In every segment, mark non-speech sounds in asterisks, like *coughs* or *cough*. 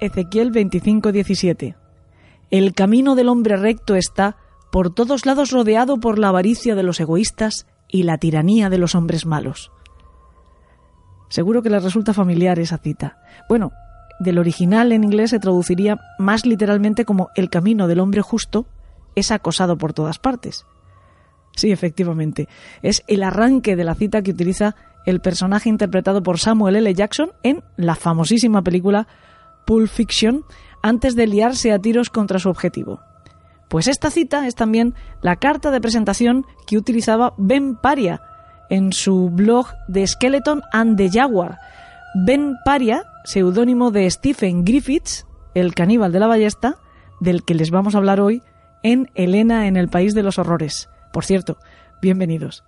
Ezequiel 25:17. El camino del hombre recto está por todos lados rodeado por la avaricia de los egoístas y la tiranía de los hombres malos. Seguro que les resulta familiar esa cita. Bueno, del original en inglés se traduciría más literalmente como el camino del hombre justo es acosado por todas partes. Sí, efectivamente, es el arranque de la cita que utiliza el personaje interpretado por Samuel L. Jackson en la famosísima película Pulp Fiction antes de liarse a tiros contra su objetivo. Pues esta cita es también la carta de presentación que utilizaba Ben Paria en su blog de Skeleton and the Jaguar. Ben Paria, seudónimo de Stephen Griffiths, el caníbal de la ballesta, del que les vamos a hablar hoy en Elena en el País de los Horrores. Por cierto, bienvenidos.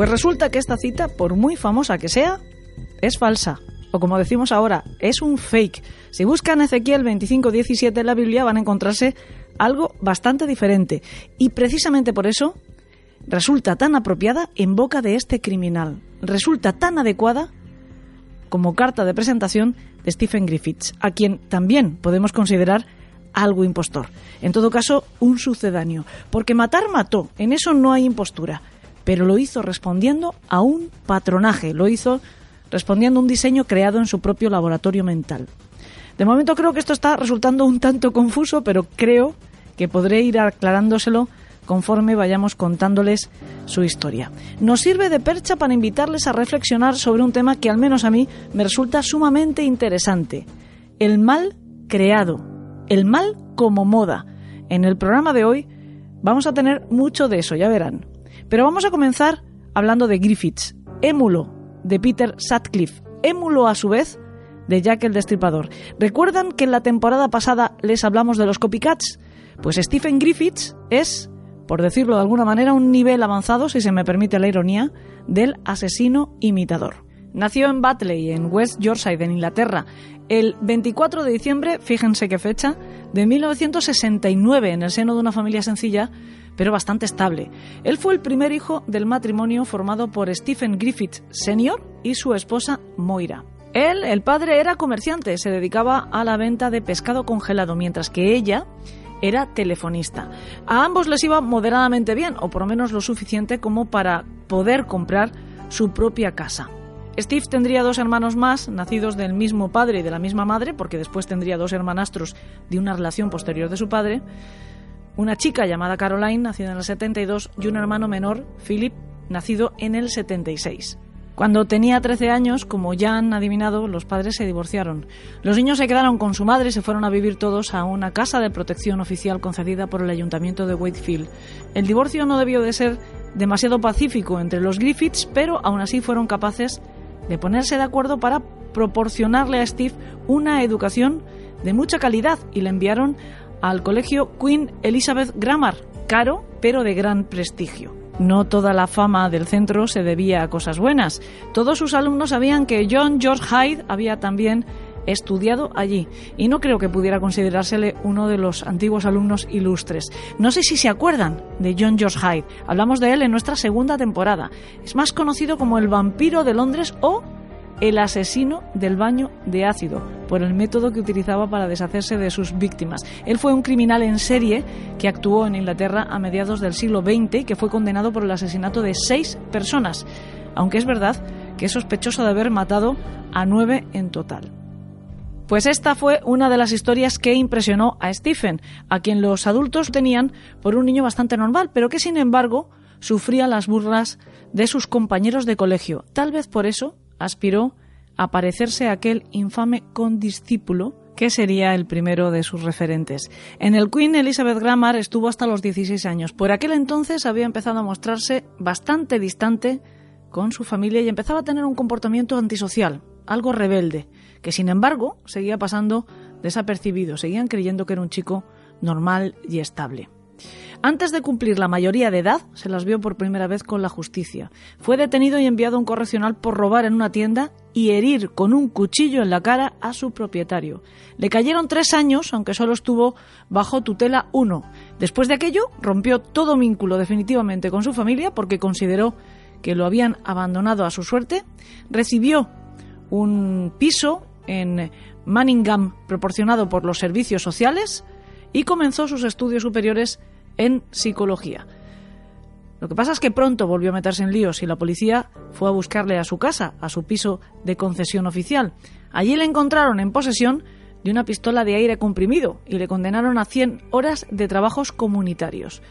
Pues resulta que esta cita, por muy famosa que sea, es falsa. O como decimos ahora, es un fake. Si buscan Ezequiel 25:17 en la Biblia van a encontrarse algo bastante diferente. Y precisamente por eso resulta tan apropiada en boca de este criminal. Resulta tan adecuada como carta de presentación de Stephen Griffiths, a quien también podemos considerar algo impostor. En todo caso, un sucedáneo. Porque matar mató, en eso no hay impostura pero lo hizo respondiendo a un patronaje, lo hizo respondiendo a un diseño creado en su propio laboratorio mental. De momento creo que esto está resultando un tanto confuso, pero creo que podré ir aclarándoselo conforme vayamos contándoles su historia. Nos sirve de percha para invitarles a reflexionar sobre un tema que al menos a mí me resulta sumamente interesante. El mal creado, el mal como moda. En el programa de hoy vamos a tener mucho de eso, ya verán. Pero vamos a comenzar hablando de Griffiths, émulo de Peter Sutcliffe, émulo a su vez de Jack el Destripador. ¿Recuerdan que en la temporada pasada les hablamos de los copycats? Pues Stephen Griffiths es, por decirlo de alguna manera, un nivel avanzado, si se me permite la ironía, del asesino imitador. Nació en Batley, en West Yorkshire, en Inglaterra, el 24 de diciembre, fíjense qué fecha, de 1969, en el seno de una familia sencilla, pero bastante estable. Él fue el primer hijo del matrimonio formado por Stephen Griffith Sr. y su esposa Moira. Él, el padre, era comerciante, se dedicaba a la venta de pescado congelado, mientras que ella era telefonista. A ambos les iba moderadamente bien, o por lo menos lo suficiente como para poder comprar su propia casa. Steve tendría dos hermanos más, nacidos del mismo padre y de la misma madre, porque después tendría dos hermanastros de una relación posterior de su padre, una chica llamada Caroline, nacida en el 72, y un hermano menor, Philip, nacido en el 76. Cuando tenía 13 años, como ya han adivinado, los padres se divorciaron. Los niños se quedaron con su madre y se fueron a vivir todos a una casa de protección oficial concedida por el ayuntamiento de Wakefield. El divorcio no debió de ser demasiado pacífico entre los Griffiths, pero aún así fueron capaces de ponerse de acuerdo para proporcionarle a Steve una educación de mucha calidad y le enviaron al colegio Queen Elizabeth Grammar, caro pero de gran prestigio. No toda la fama del centro se debía a cosas buenas. Todos sus alumnos sabían que John George Hyde había también estudiado allí y no creo que pudiera considerársele uno de los antiguos alumnos ilustres. No sé si se acuerdan de John George Hyde. Hablamos de él en nuestra segunda temporada. Es más conocido como el vampiro de Londres o el asesino del baño de ácido, por el método que utilizaba para deshacerse de sus víctimas. Él fue un criminal en serie que actuó en Inglaterra a mediados del siglo XX y que fue condenado por el asesinato de seis personas, aunque es verdad que es sospechoso de haber matado a nueve en total. Pues esta fue una de las historias que impresionó a Stephen, a quien los adultos tenían por un niño bastante normal, pero que sin embargo sufría las burlas de sus compañeros de colegio. Tal vez por eso aspiró a parecerse a aquel infame condiscípulo que sería el primero de sus referentes. En el Queen Elizabeth Grammar estuvo hasta los 16 años. Por aquel entonces había empezado a mostrarse bastante distante con su familia y empezaba a tener un comportamiento antisocial, algo rebelde, que sin embargo seguía pasando desapercibido, seguían creyendo que era un chico normal y estable. Antes de cumplir la mayoría de edad, se las vio por primera vez con la justicia. Fue detenido y enviado a un correccional por robar en una tienda y herir con un cuchillo en la cara a su propietario. Le cayeron tres años, aunque solo estuvo bajo tutela uno. Después de aquello, rompió todo vínculo definitivamente con su familia porque consideró que lo habían abandonado a su suerte. Recibió un piso en Manningham proporcionado por los servicios sociales y comenzó sus estudios superiores en psicología. Lo que pasa es que pronto volvió a meterse en líos y la policía fue a buscarle a su casa, a su piso de concesión oficial. Allí le encontraron en posesión de una pistola de aire comprimido y le condenaron a 100 horas de trabajos comunitarios.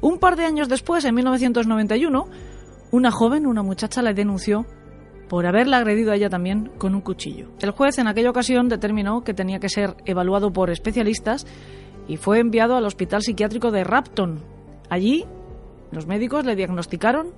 Un par de años después, en 1991, una joven, una muchacha, le denunció por haberla agredido a ella también con un cuchillo. El juez en aquella ocasión determinó que tenía que ser evaluado por especialistas y fue enviado al hospital psiquiátrico de Rapton. Allí, los médicos le diagnosticaron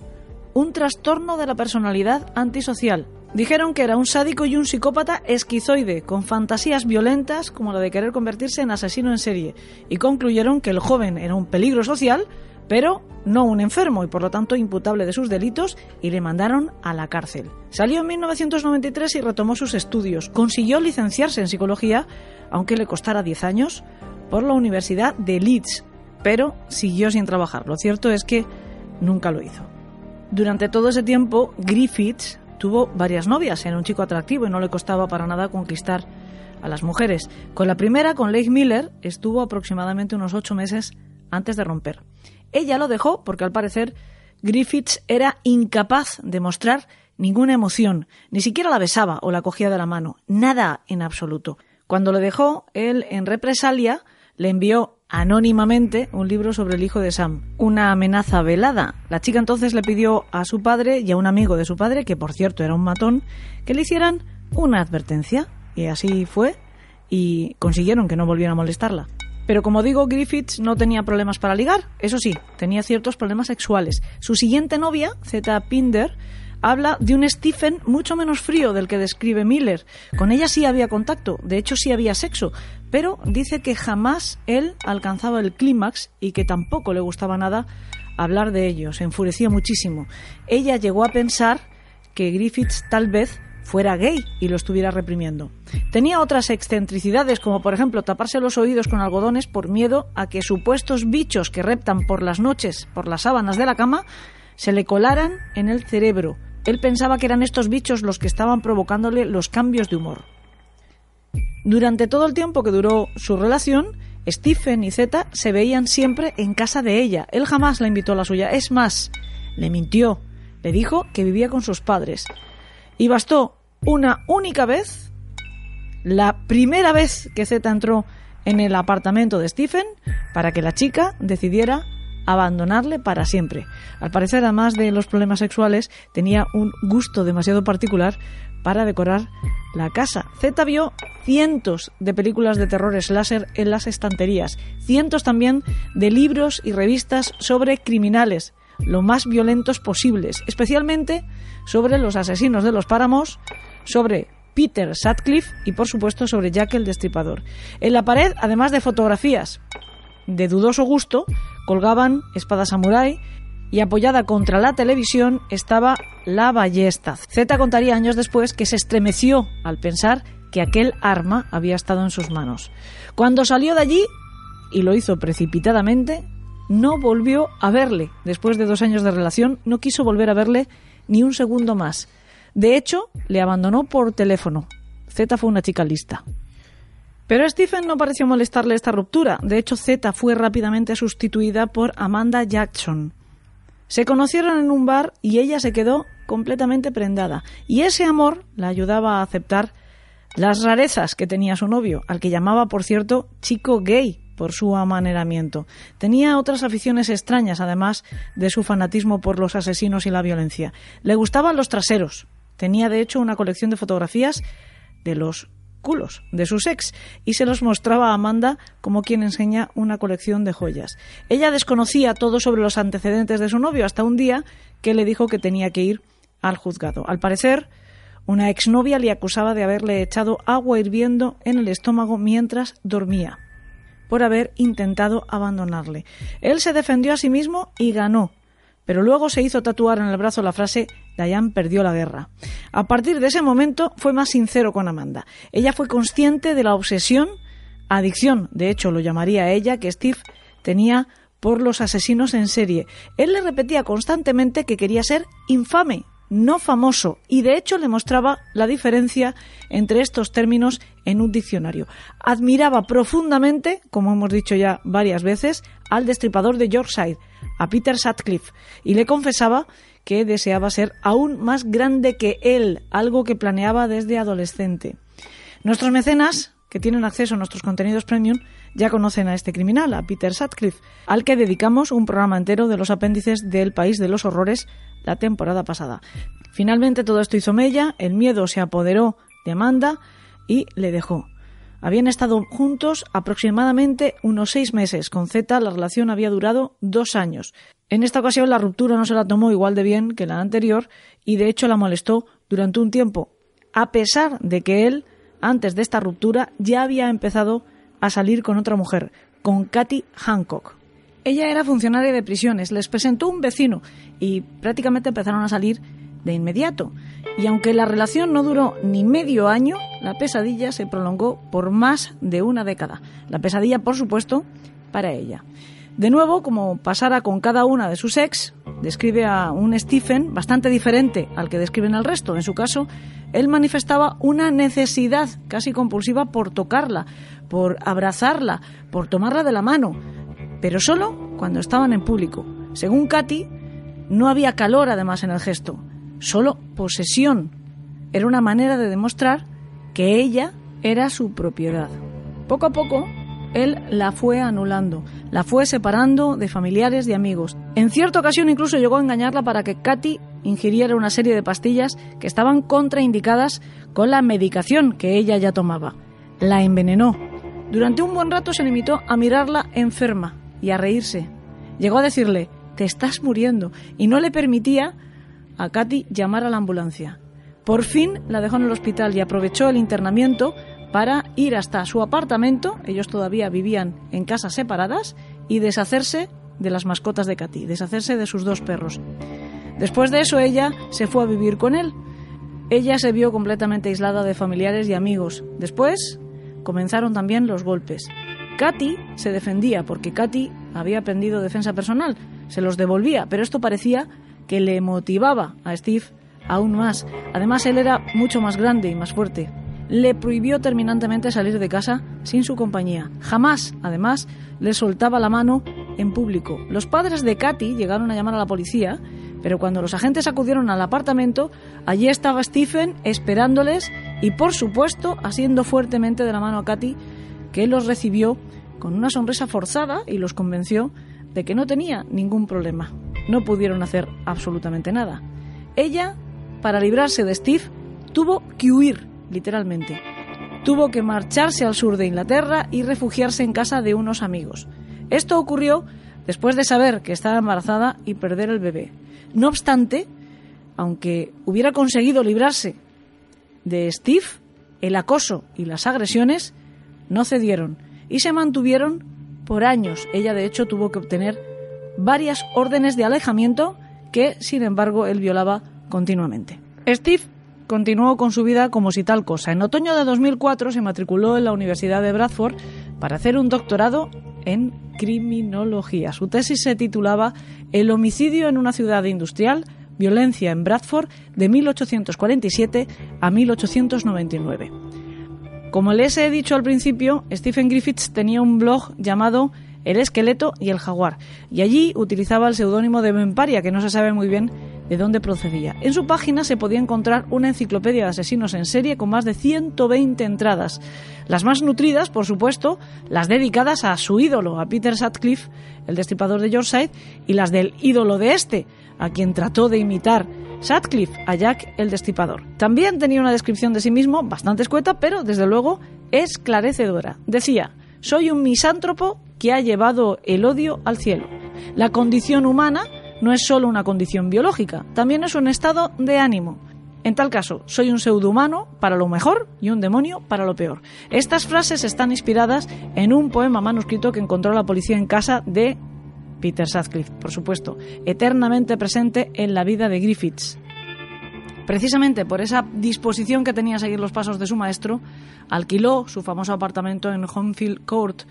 un trastorno de la personalidad antisocial. Dijeron que era un sádico y un psicópata esquizoide, con fantasías violentas como la de querer convertirse en asesino en serie, y concluyeron que el joven era un peligro social, pero no un enfermo y por lo tanto imputable de sus delitos, y le mandaron a la cárcel. Salió en 1993 y retomó sus estudios. Consiguió licenciarse en psicología, aunque le costara 10 años, por la Universidad de Leeds, pero siguió sin trabajar. Lo cierto es que nunca lo hizo. Durante todo ese tiempo, Griffiths tuvo varias novias, era un chico atractivo y no le costaba para nada conquistar a las mujeres. Con la primera, con Leigh Miller, estuvo aproximadamente unos ocho meses antes de romper. Ella lo dejó porque al parecer Griffiths era incapaz de mostrar ninguna emoción, ni siquiera la besaba o la cogía de la mano, nada en absoluto. Cuando le dejó, él en represalia le envió anónimamente un libro sobre el hijo de Sam, una amenaza velada. La chica entonces le pidió a su padre y a un amigo de su padre, que por cierto era un matón, que le hicieran una advertencia. Y así fue, y consiguieron que no volviera a molestarla. Pero como digo, Griffiths no tenía problemas para ligar, eso sí, tenía ciertos problemas sexuales. Su siguiente novia, Zeta Pinder, habla de un Stephen mucho menos frío del que describe Miller. Con ella sí había contacto, de hecho sí había sexo, pero dice que jamás él alcanzaba el clímax y que tampoco le gustaba nada hablar de ello, se enfurecía muchísimo. Ella llegó a pensar que Griffiths tal vez fuera gay y lo estuviera reprimiendo. Tenía otras excentricidades, como por ejemplo taparse los oídos con algodones por miedo a que supuestos bichos que reptan por las noches por las sábanas de la cama se le colaran en el cerebro él pensaba que eran estos bichos los que estaban provocándole los cambios de humor. Durante todo el tiempo que duró su relación, Stephen y Zeta se veían siempre en casa de ella. Él jamás la invitó a la suya. Es más, le mintió. Le dijo que vivía con sus padres. Y bastó una única vez, la primera vez que Zeta entró en el apartamento de Stephen, para que la chica decidiera abandonarle para siempre. Al parecer, además de los problemas sexuales, tenía un gusto demasiado particular para decorar la casa. Z vio cientos de películas de terror slasher en las estanterías, cientos también de libros y revistas sobre criminales, lo más violentos posibles, especialmente sobre los asesinos de los páramos, sobre Peter Sutcliffe y por supuesto sobre Jack el Destripador. En la pared, además de fotografías de dudoso gusto, colgaban espadas samurai y apoyada contra la televisión estaba la ballesta. Z contaría años después que se estremeció al pensar que aquel arma había estado en sus manos. Cuando salió de allí, y lo hizo precipitadamente, no volvió a verle. Después de dos años de relación, no quiso volver a verle ni un segundo más. De hecho, le abandonó por teléfono. Z fue una chica lista. Pero a Stephen no pareció molestarle esta ruptura. De hecho, Z fue rápidamente sustituida por Amanda Jackson. Se conocieron en un bar y ella se quedó completamente prendada. Y ese amor la ayudaba a aceptar las rarezas que tenía su novio, al que llamaba, por cierto, chico gay por su amaneramiento. Tenía otras aficiones extrañas, además de su fanatismo por los asesinos y la violencia. Le gustaban los traseros. Tenía, de hecho, una colección de fotografías de los culos de su ex y se los mostraba a Amanda como quien enseña una colección de joyas. Ella desconocía todo sobre los antecedentes de su novio hasta un día que le dijo que tenía que ir al juzgado. Al parecer, una exnovia le acusaba de haberle echado agua hirviendo en el estómago mientras dormía. por haber intentado abandonarle. Él se defendió a sí mismo y ganó, pero luego se hizo tatuar en el brazo la frase Diane perdió la guerra. A partir de ese momento fue más sincero con Amanda. Ella fue consciente de la obsesión, adicción, de hecho lo llamaría ella, que Steve tenía por los asesinos en serie. Él le repetía constantemente que quería ser infame, no famoso, y de hecho le mostraba la diferencia entre estos términos en un diccionario. Admiraba profundamente, como hemos dicho ya varias veces, al destripador de Yorkshire, a Peter Sutcliffe, y le confesaba que deseaba ser aún más grande que él, algo que planeaba desde adolescente. Nuestros mecenas, que tienen acceso a nuestros contenidos premium, ya conocen a este criminal, a Peter Sutcliffe, al que dedicamos un programa entero de los apéndices del País de los Horrores la temporada pasada. Finalmente todo esto hizo mella, el miedo se apoderó de Amanda y le dejó. Habían estado juntos aproximadamente unos seis meses. Con Z la relación había durado dos años. En esta ocasión la ruptura no se la tomó igual de bien que la anterior y de hecho la molestó durante un tiempo, a pesar de que él, antes de esta ruptura, ya había empezado a salir con otra mujer, con Katy Hancock. Ella era funcionaria de prisiones, les presentó un vecino y prácticamente empezaron a salir de inmediato. Y aunque la relación no duró ni medio año, la pesadilla se prolongó por más de una década. La pesadilla, por supuesto, para ella. De nuevo, como pasara con cada una de sus ex, describe a un Stephen bastante diferente al que describen el resto. En su caso, él manifestaba una necesidad casi compulsiva por tocarla, por abrazarla, por tomarla de la mano, pero solo cuando estaban en público. Según Katy, no había calor además en el gesto, solo posesión. Era una manera de demostrar que ella era su propiedad. Poco a poco, él la fue anulando, la fue separando de familiares y amigos. En cierta ocasión incluso llegó a engañarla para que Katy ingiriera una serie de pastillas que estaban contraindicadas con la medicación que ella ya tomaba. La envenenó. Durante un buen rato se limitó a mirarla enferma y a reírse. Llegó a decirle, te estás muriendo, y no le permitía a Katy llamar a la ambulancia. Por fin la dejó en el hospital y aprovechó el internamiento para ir hasta su apartamento, ellos todavía vivían en casas separadas, y deshacerse de las mascotas de Katy, deshacerse de sus dos perros. Después de eso ella se fue a vivir con él. Ella se vio completamente aislada de familiares y amigos. Después comenzaron también los golpes. Katy se defendía porque Katy había aprendido defensa personal, se los devolvía, pero esto parecía que le motivaba a Steve aún más. Además, él era mucho más grande y más fuerte le prohibió terminantemente salir de casa sin su compañía. Jamás, además, le soltaba la mano en público. Los padres de Katy llegaron a llamar a la policía, pero cuando los agentes acudieron al apartamento, allí estaba Stephen esperándoles y, por supuesto, asiendo fuertemente de la mano a Katy, que los recibió con una sonrisa forzada y los convenció de que no tenía ningún problema. No pudieron hacer absolutamente nada. Ella, para librarse de Steve, tuvo que huir literalmente. Tuvo que marcharse al sur de Inglaterra y refugiarse en casa de unos amigos. Esto ocurrió después de saber que estaba embarazada y perder el bebé. No obstante, aunque hubiera conseguido librarse de Steve, el acoso y las agresiones no cedieron y se mantuvieron por años. Ella, de hecho, tuvo que obtener varias órdenes de alejamiento que, sin embargo, él violaba continuamente. Steve continuó con su vida como si tal cosa. En otoño de 2004 se matriculó en la Universidad de Bradford para hacer un doctorado en criminología. Su tesis se titulaba El homicidio en una ciudad industrial, violencia en Bradford de 1847 a 1899. Como les he dicho al principio, Stephen Griffiths tenía un blog llamado El esqueleto y el jaguar, y allí utilizaba el seudónimo de Memparia, que no se sabe muy bien de dónde procedía. En su página se podía encontrar una enciclopedia de asesinos en serie con más de 120 entradas. Las más nutridas, por supuesto, las dedicadas a su ídolo, a Peter Sutcliffe, el destripador de Yorkshire, y las del ídolo de este, a quien trató de imitar Sutcliffe, a Jack el destripador. También tenía una descripción de sí mismo bastante escueta, pero desde luego esclarecedora. Decía, soy un misántropo que ha llevado el odio al cielo. La condición humana no es solo una condición biológica, también es un estado de ánimo. En tal caso, soy un pseudohumano para lo mejor y un demonio para lo peor. Estas frases están inspiradas en un poema manuscrito que encontró la policía en casa de Peter Sutcliffe, por supuesto, eternamente presente en la vida de Griffiths. Precisamente por esa disposición que tenía a seguir los pasos de su maestro, alquiló su famoso apartamento en Homefield Court,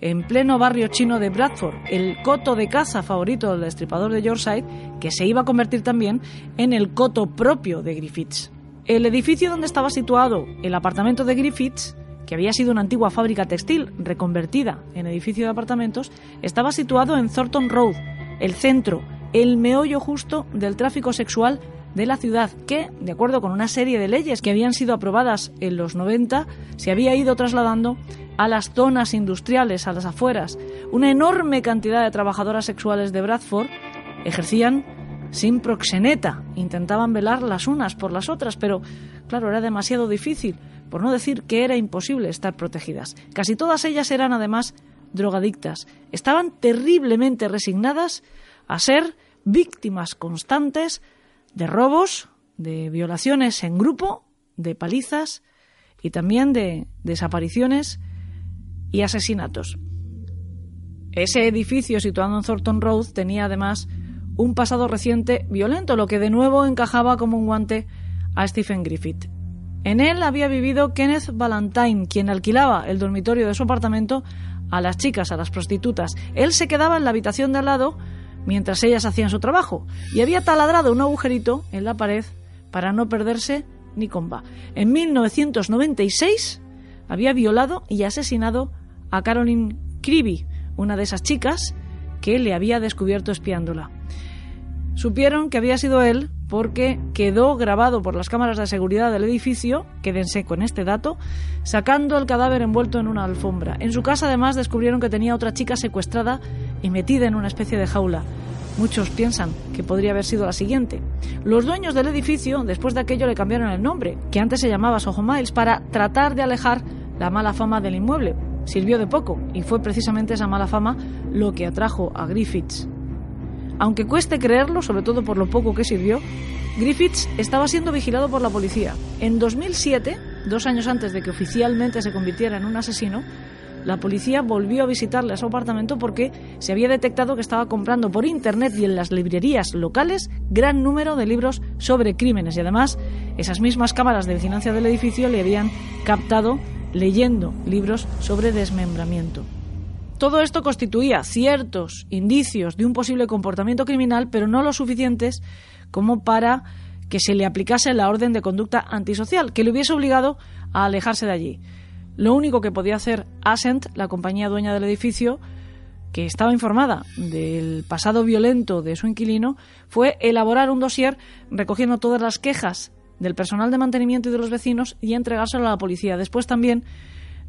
en pleno barrio chino de Bradford, el coto de caza favorito del destripador de Yorkshire, que se iba a convertir también en el coto propio de Griffiths. El edificio donde estaba situado el apartamento de Griffiths, que había sido una antigua fábrica textil reconvertida en edificio de apartamentos, estaba situado en Thornton Road, el centro, el meollo justo del tráfico sexual de la ciudad, que, de acuerdo con una serie de leyes que habían sido aprobadas en los 90, se había ido trasladando a las zonas industriales, a las afueras. Una enorme cantidad de trabajadoras sexuales de Bradford ejercían sin proxeneta, intentaban velar las unas por las otras, pero claro, era demasiado difícil, por no decir que era imposible estar protegidas. Casi todas ellas eran además drogadictas. Estaban terriblemente resignadas a ser víctimas constantes de robos, de violaciones en grupo, de palizas y también de desapariciones y asesinatos. Ese edificio situado en Thornton Road tenía además un pasado reciente violento, lo que de nuevo encajaba como un guante a Stephen Griffith. En él había vivido Kenneth Valentine, quien alquilaba el dormitorio de su apartamento a las chicas, a las prostitutas. Él se quedaba en la habitación de al lado mientras ellas hacían su trabajo y había taladrado un agujerito en la pared para no perderse ni comba. En 1996 había violado y asesinado a Caroline Creevy, una de esas chicas que le había descubierto espiándola. Supieron que había sido él porque quedó grabado por las cámaras de seguridad del edificio, quédense con este dato, sacando el cadáver envuelto en una alfombra. En su casa además descubrieron que tenía otra chica secuestrada y metida en una especie de jaula. Muchos piensan que podría haber sido la siguiente. Los dueños del edificio, después de aquello, le cambiaron el nombre, que antes se llamaba Soho Miles, para tratar de alejar la mala fama del inmueble. Sirvió de poco, y fue precisamente esa mala fama lo que atrajo a Griffiths. Aunque cueste creerlo, sobre todo por lo poco que sirvió, Griffiths estaba siendo vigilado por la policía. En 2007, dos años antes de que oficialmente se convirtiera en un asesino, la policía volvió a visitarle a su apartamento porque se había detectado que estaba comprando por internet y en las librerías locales gran número de libros sobre crímenes y además esas mismas cámaras de vigilancia del edificio le habían captado leyendo libros sobre desmembramiento. Todo esto constituía ciertos indicios de un posible comportamiento criminal, pero no lo suficientes como para que se le aplicase la orden de conducta antisocial, que le hubiese obligado a alejarse de allí. Lo único que podía hacer Ascent, la compañía dueña del edificio, que estaba informada del pasado violento de su inquilino, fue elaborar un dossier recogiendo todas las quejas del personal de mantenimiento y de los vecinos y entregárselo a la policía. Después también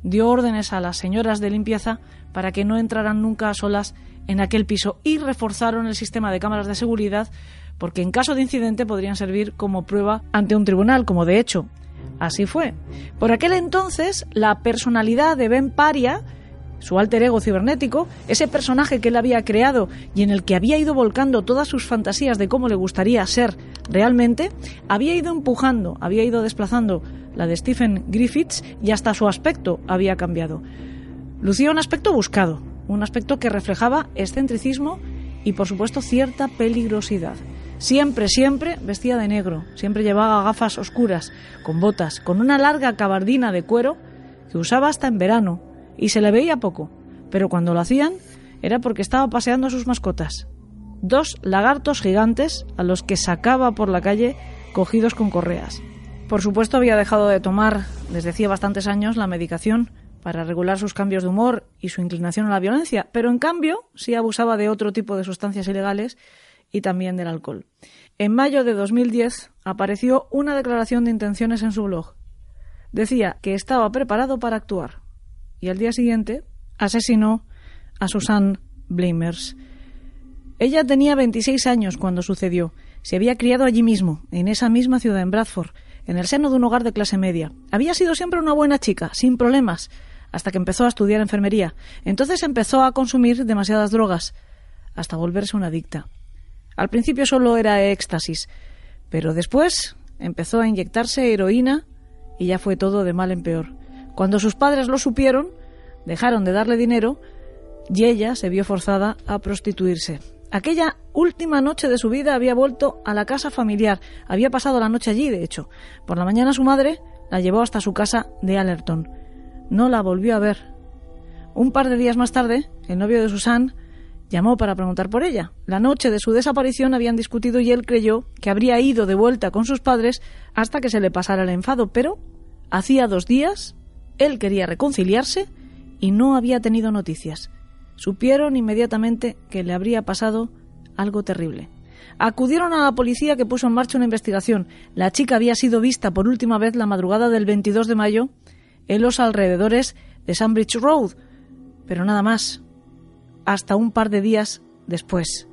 dio órdenes a las señoras de limpieza para que no entraran nunca a solas en aquel piso y reforzaron el sistema de cámaras de seguridad porque en caso de incidente podrían servir como prueba ante un tribunal, como de hecho así fue. Por aquel entonces, la personalidad de Ben Paria, su alter ego cibernético, ese personaje que él había creado y en el que había ido volcando todas sus fantasías de cómo le gustaría ser realmente, había ido empujando, había ido desplazando la de Stephen Griffiths, y hasta su aspecto había cambiado. Lucía un aspecto buscado, un aspecto que reflejaba excentricismo y, por supuesto, cierta peligrosidad. Siempre, siempre vestía de negro, siempre llevaba gafas oscuras, con botas, con una larga cabardina de cuero que usaba hasta en verano, y se le veía poco, pero cuando lo hacían era porque estaba paseando a sus mascotas. Dos lagartos gigantes a los que sacaba por la calle cogidos con correas. Por supuesto, había dejado de tomar desde hacía bastantes años la medicación para regular sus cambios de humor y su inclinación a la violencia, pero en cambio sí abusaba de otro tipo de sustancias ilegales y también del alcohol. En mayo de 2010 apareció una declaración de intenciones en su blog. Decía que estaba preparado para actuar y al día siguiente asesinó a Susan Blamers. Ella tenía 26 años cuando sucedió. Se había criado allí mismo, en esa misma ciudad, en Bradford, en el seno de un hogar de clase media. Había sido siempre una buena chica, sin problemas, hasta que empezó a estudiar enfermería. Entonces empezó a consumir demasiadas drogas, hasta volverse una adicta. Al principio solo era éxtasis, pero después empezó a inyectarse heroína y ya fue todo de mal en peor. Cuando sus padres lo supieron, dejaron de darle dinero y ella se vio forzada a prostituirse. Aquella última noche de su vida había vuelto a la casa familiar, había pasado la noche allí, de hecho. Por la mañana su madre la llevó hasta su casa de Allerton. No la volvió a ver. Un par de días más tarde, el novio de Susan llamó para preguntar por ella. La noche de su desaparición habían discutido y él creyó que habría ido de vuelta con sus padres hasta que se le pasara el enfado, pero hacía dos días él quería reconciliarse y no había tenido noticias supieron inmediatamente que le habría pasado algo terrible. Acudieron a la policía que puso en marcha una investigación. La chica había sido vista por última vez la madrugada del 22 de mayo en los alrededores de Sandbridge Road, pero nada más, hasta un par de días después.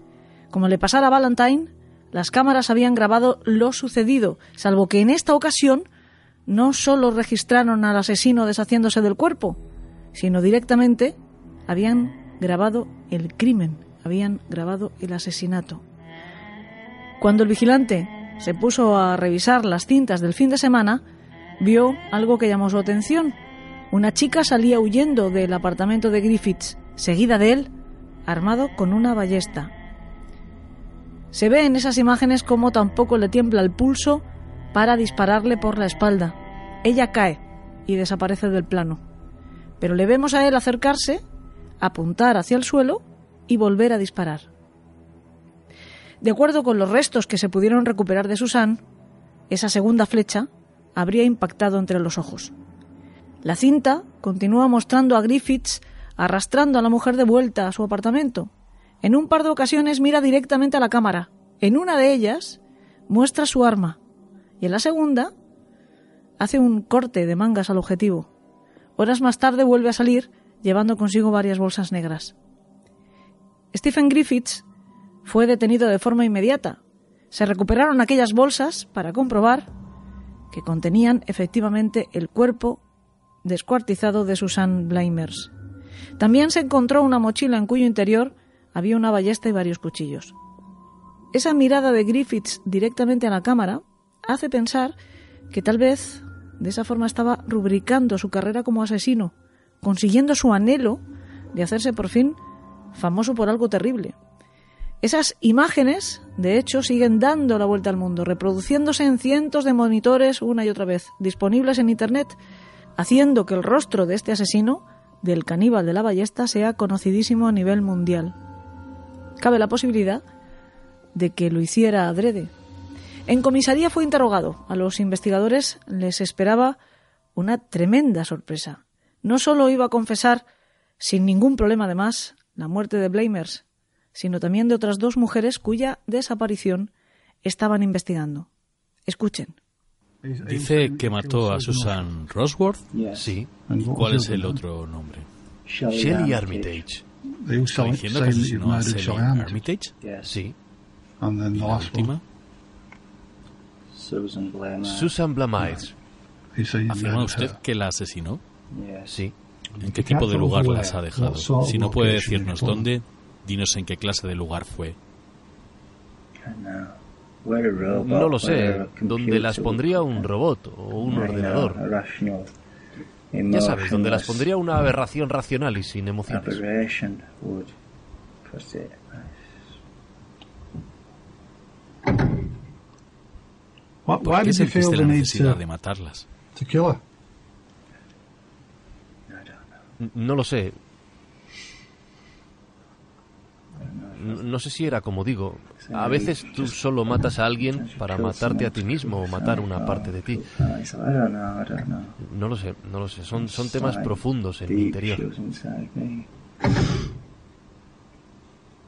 Como le pasara a Valentine, las cámaras habían grabado lo sucedido, salvo que en esta ocasión no solo registraron al asesino deshaciéndose del cuerpo, sino directamente habían grabado el crimen, habían grabado el asesinato. Cuando el vigilante se puso a revisar las cintas del fin de semana, vio algo que llamó su atención. Una chica salía huyendo del apartamento de Griffiths, seguida de él, armado con una ballesta. Se ve en esas imágenes cómo tampoco le tiembla el pulso para dispararle por la espalda. Ella cae y desaparece del plano. Pero le vemos a él acercarse apuntar hacia el suelo y volver a disparar. De acuerdo con los restos que se pudieron recuperar de Susan, esa segunda flecha habría impactado entre los ojos. La cinta continúa mostrando a Griffiths arrastrando a la mujer de vuelta a su apartamento. En un par de ocasiones mira directamente a la cámara. En una de ellas muestra su arma y en la segunda hace un corte de mangas al objetivo. Horas más tarde vuelve a salir llevando consigo varias bolsas negras. Stephen Griffiths fue detenido de forma inmediata. Se recuperaron aquellas bolsas para comprobar que contenían efectivamente el cuerpo descuartizado de Susan Blimers. También se encontró una mochila en cuyo interior había una ballesta y varios cuchillos. Esa mirada de Griffiths directamente a la cámara hace pensar que tal vez de esa forma estaba rubricando su carrera como asesino consiguiendo su anhelo de hacerse por fin famoso por algo terrible. Esas imágenes, de hecho, siguen dando la vuelta al mundo, reproduciéndose en cientos de monitores una y otra vez, disponibles en Internet, haciendo que el rostro de este asesino, del caníbal de la ballesta, sea conocidísimo a nivel mundial. Cabe la posibilidad de que lo hiciera adrede. En comisaría fue interrogado. A los investigadores les esperaba una tremenda sorpresa no solo iba a confesar, sin ningún problema además, la muerte de Blamers, sino también de otras dos mujeres cuya desaparición estaban investigando. Escuchen. Dice que mató a Susan Rosworth. Sí. ¿Y cuál es el otro nombre? Shelley Armitage. ¿Está diciendo que asesinó a Shelley Armitage? Sí. ¿Y la última? Susan Blamires. ¿Afirma usted que la asesinó? Sí. ¿En qué tipo de lugar las ha dejado? Si no puede decirnos dónde, dinos en qué clase de lugar fue. No lo sé. Donde las pondría un robot o un ordenador. Ya sabes, donde las pondría una aberración racional y sin emociones. ¿Por qué sentiste la necesidad de matarlas? No lo sé. No sé si era como digo. A veces tú solo matas a alguien para matarte a ti mismo o matar una parte de ti. No lo sé, no lo sé. Son, son temas profundos en mi interior.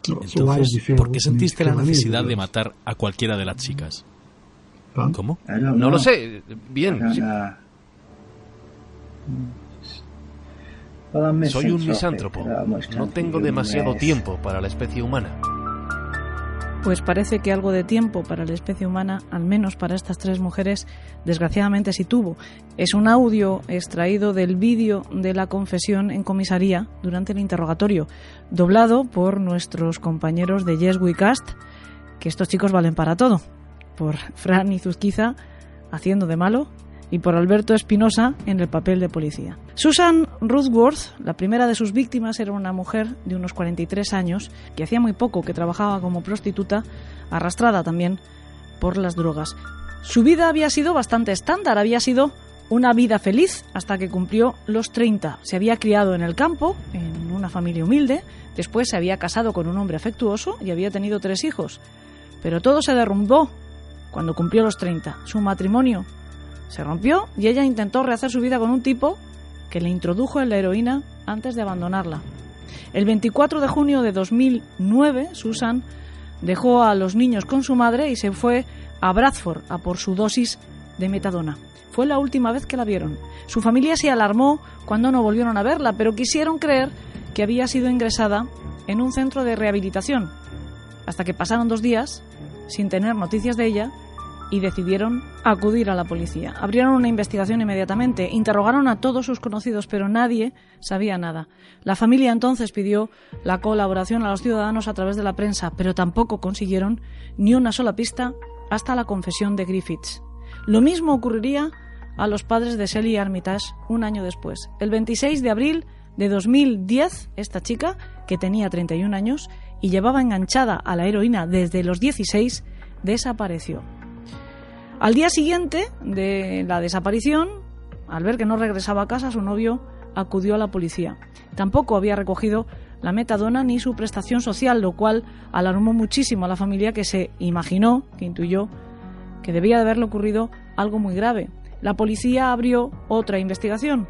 Entonces, ¿por qué sentiste la necesidad de matar a cualquiera de las chicas? ¿Cómo? No lo sé. Bien. Soy un misántropo. No tengo demasiado tiempo para la especie humana. Pues parece que algo de tiempo para la especie humana, al menos para estas tres mujeres, desgraciadamente sí tuvo. Es un audio extraído del vídeo de la confesión en comisaría durante el interrogatorio, doblado por nuestros compañeros de Yes We Cast, que estos chicos valen para todo, por Fran y Zuzquiza, haciendo de malo, y por Alberto Espinosa en el papel de policía. Susan Ruthworth, la primera de sus víctimas, era una mujer de unos 43 años que hacía muy poco que trabajaba como prostituta, arrastrada también por las drogas. Su vida había sido bastante estándar, había sido una vida feliz hasta que cumplió los 30. Se había criado en el campo, en una familia humilde, después se había casado con un hombre afectuoso y había tenido tres hijos. Pero todo se derrumbó cuando cumplió los 30. Su matrimonio se rompió y ella intentó rehacer su vida con un tipo que le introdujo en la heroína antes de abandonarla. El 24 de junio de 2009, Susan dejó a los niños con su madre y se fue a Bradford a por su dosis de metadona. Fue la última vez que la vieron. Su familia se alarmó cuando no volvieron a verla, pero quisieron creer que había sido ingresada en un centro de rehabilitación, hasta que pasaron dos días sin tener noticias de ella y decidieron acudir a la policía. Abrieron una investigación inmediatamente, interrogaron a todos sus conocidos, pero nadie sabía nada. La familia entonces pidió la colaboración a los ciudadanos a través de la prensa, pero tampoco consiguieron ni una sola pista hasta la confesión de Griffiths. Lo mismo ocurriría a los padres de Sally Armitage un año después. El 26 de abril de 2010, esta chica, que tenía 31 años y llevaba enganchada a la heroína desde los 16, desapareció. Al día siguiente de la desaparición, al ver que no regresaba a casa, su novio acudió a la policía. Tampoco había recogido la metadona ni su prestación social, lo cual alarmó muchísimo a la familia que se imaginó, que intuyó, que debía de haberle ocurrido algo muy grave la policía abrió otra investigación.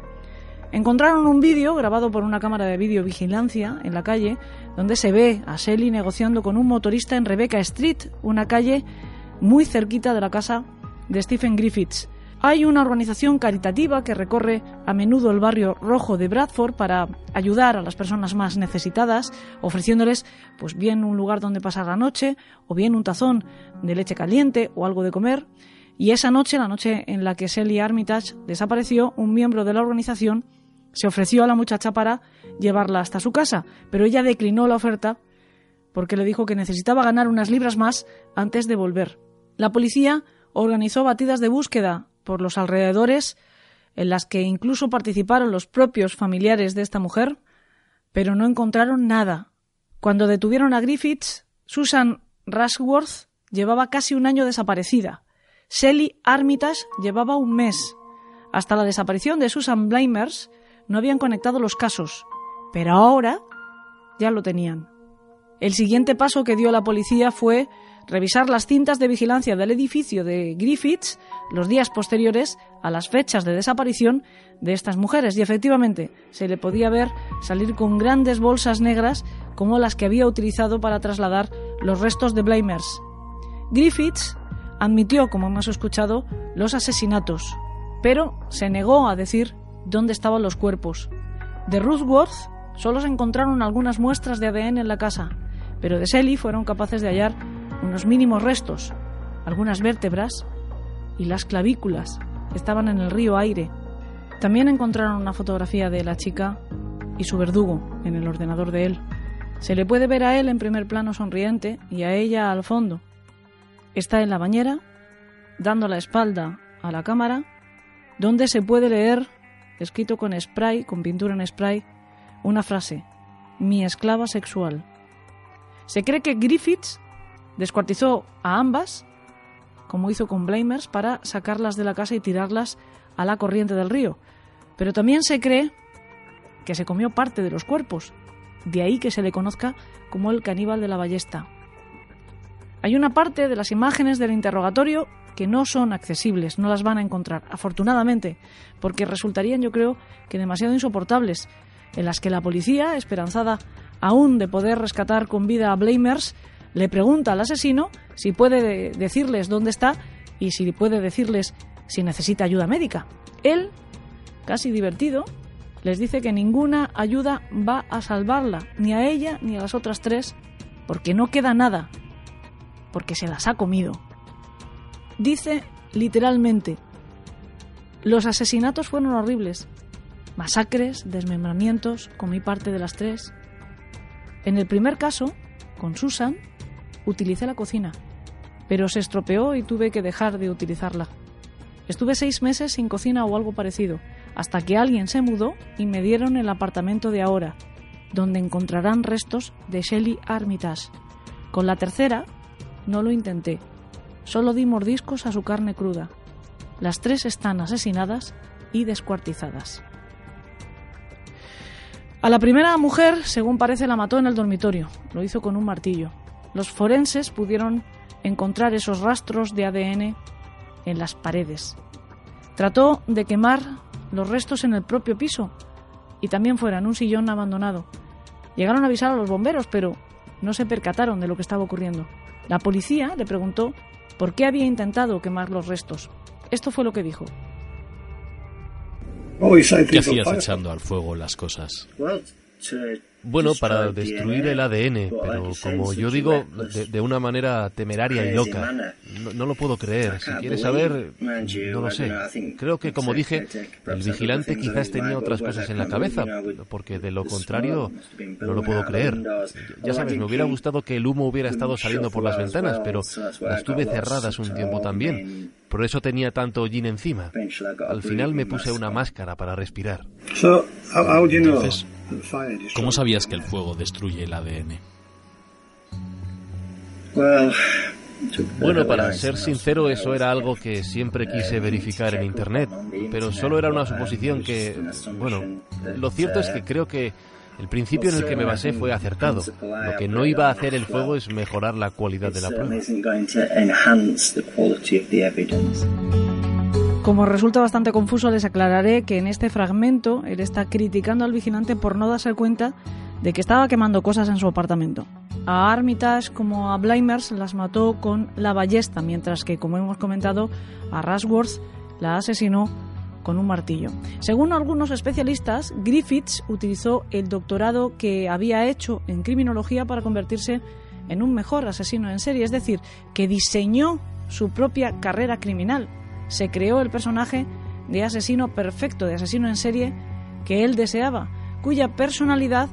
Encontraron un vídeo grabado por una cámara de videovigilancia en la calle donde se ve a Shelly negociando con un motorista en Rebecca Street, una calle muy cerquita de la casa de Stephen Griffiths. Hay una organización caritativa que recorre a menudo el barrio rojo de Bradford para ayudar a las personas más necesitadas, ofreciéndoles pues bien un lugar donde pasar la noche o bien un tazón de leche caliente o algo de comer. Y esa noche, la noche en la que Sally Armitage desapareció, un miembro de la organización se ofreció a la muchacha para llevarla hasta su casa, pero ella declinó la oferta porque le dijo que necesitaba ganar unas libras más antes de volver. La policía organizó batidas de búsqueda por los alrededores, en las que incluso participaron los propios familiares de esta mujer, pero no encontraron nada. Cuando detuvieron a Griffiths, Susan Rushworth llevaba casi un año desaparecida. Shelly Armitage llevaba un mes. Hasta la desaparición de Susan Blimers no habían conectado los casos, pero ahora ya lo tenían. El siguiente paso que dio la policía fue revisar las cintas de vigilancia del edificio de Griffiths los días posteriores a las fechas de desaparición de estas mujeres y efectivamente se le podía ver salir con grandes bolsas negras como las que había utilizado para trasladar los restos de Blimers. Griffiths admitió, como hemos escuchado, los asesinatos, pero se negó a decir dónde estaban los cuerpos. De Ruthworth solo se encontraron algunas muestras de ADN en la casa, pero de Sally fueron capaces de hallar unos mínimos restos, algunas vértebras y las clavículas estaban en el río Aire. También encontraron una fotografía de la chica y su verdugo en el ordenador de él. Se le puede ver a él en primer plano sonriente y a ella al fondo, está en la bañera, dando la espalda a la cámara, donde se puede leer, escrito con spray, con pintura en spray, una frase, mi esclava sexual. Se cree que Griffiths descuartizó a ambas, como hizo con Blamers, para sacarlas de la casa y tirarlas a la corriente del río. Pero también se cree que se comió parte de los cuerpos, de ahí que se le conozca como el caníbal de la ballesta. Hay una parte de las imágenes del interrogatorio que no son accesibles, no las van a encontrar, afortunadamente, porque resultarían, yo creo, que demasiado insoportables, en las que la policía, esperanzada aún de poder rescatar con vida a Blamers, le pregunta al asesino si puede decirles dónde está y si puede decirles si necesita ayuda médica. Él, casi divertido, les dice que ninguna ayuda va a salvarla, ni a ella ni a las otras tres, porque no queda nada, porque se las ha comido. Dice literalmente, los asesinatos fueron horribles, masacres, desmembramientos, comí parte de las tres. En el primer caso, con Susan, utilicé la cocina, pero se estropeó y tuve que dejar de utilizarla. Estuve seis meses sin cocina o algo parecido, hasta que alguien se mudó y me dieron el apartamento de ahora, donde encontrarán restos de Shelley Armitage. Con la tercera, no lo intenté. Solo di mordiscos a su carne cruda. Las tres están asesinadas y descuartizadas. A la primera mujer, según parece, la mató en el dormitorio. Lo hizo con un martillo. Los forenses pudieron encontrar esos rastros de ADN en las paredes. Trató de quemar los restos en el propio piso y también fuera en un sillón abandonado. Llegaron a avisar a los bomberos, pero no se percataron de lo que estaba ocurriendo. La policía le preguntó por qué había intentado quemar los restos. Esto fue lo que dijo. ¿Qué hacías echando al fuego las cosas? Bueno, para destruir el ADN, pero como yo digo, de, una manera temeraria y loca. No, lo puedo creer. Si quieres saber, no lo sé. Creo que, como dije, el vigilante quizás tenía otras cosas en la cabeza, porque de lo contrario, no lo puedo creer. Ya sabes, me hubiera gustado que el humo hubiera estado saliendo por las ventanas, pero las tuve cerradas un tiempo también. Por eso tenía tanto hollín encima. Al final me puse una máscara para respirar. Entonces, ¿cómo sabías que el fuego destruye el ADN? Bueno, para ser sincero, eso era algo que siempre quise verificar en Internet, pero solo era una suposición que, bueno, lo cierto es que creo que el principio en el que me basé fue acertado. Lo que no iba a hacer el fuego es mejorar la cualidad de la prueba. Como resulta bastante confuso, les aclararé que en este fragmento él está criticando al vigilante por no darse cuenta de que estaba quemando cosas en su apartamento. A Armitage como a Blimers las mató con la ballesta, mientras que, como hemos comentado, a Rashworth la asesinó con un martillo. Según algunos especialistas, Griffiths utilizó el doctorado que había hecho en criminología para convertirse en un mejor asesino en serie, es decir, que diseñó su propia carrera criminal. Se creó el personaje de asesino perfecto, de asesino en serie que él deseaba, cuya personalidad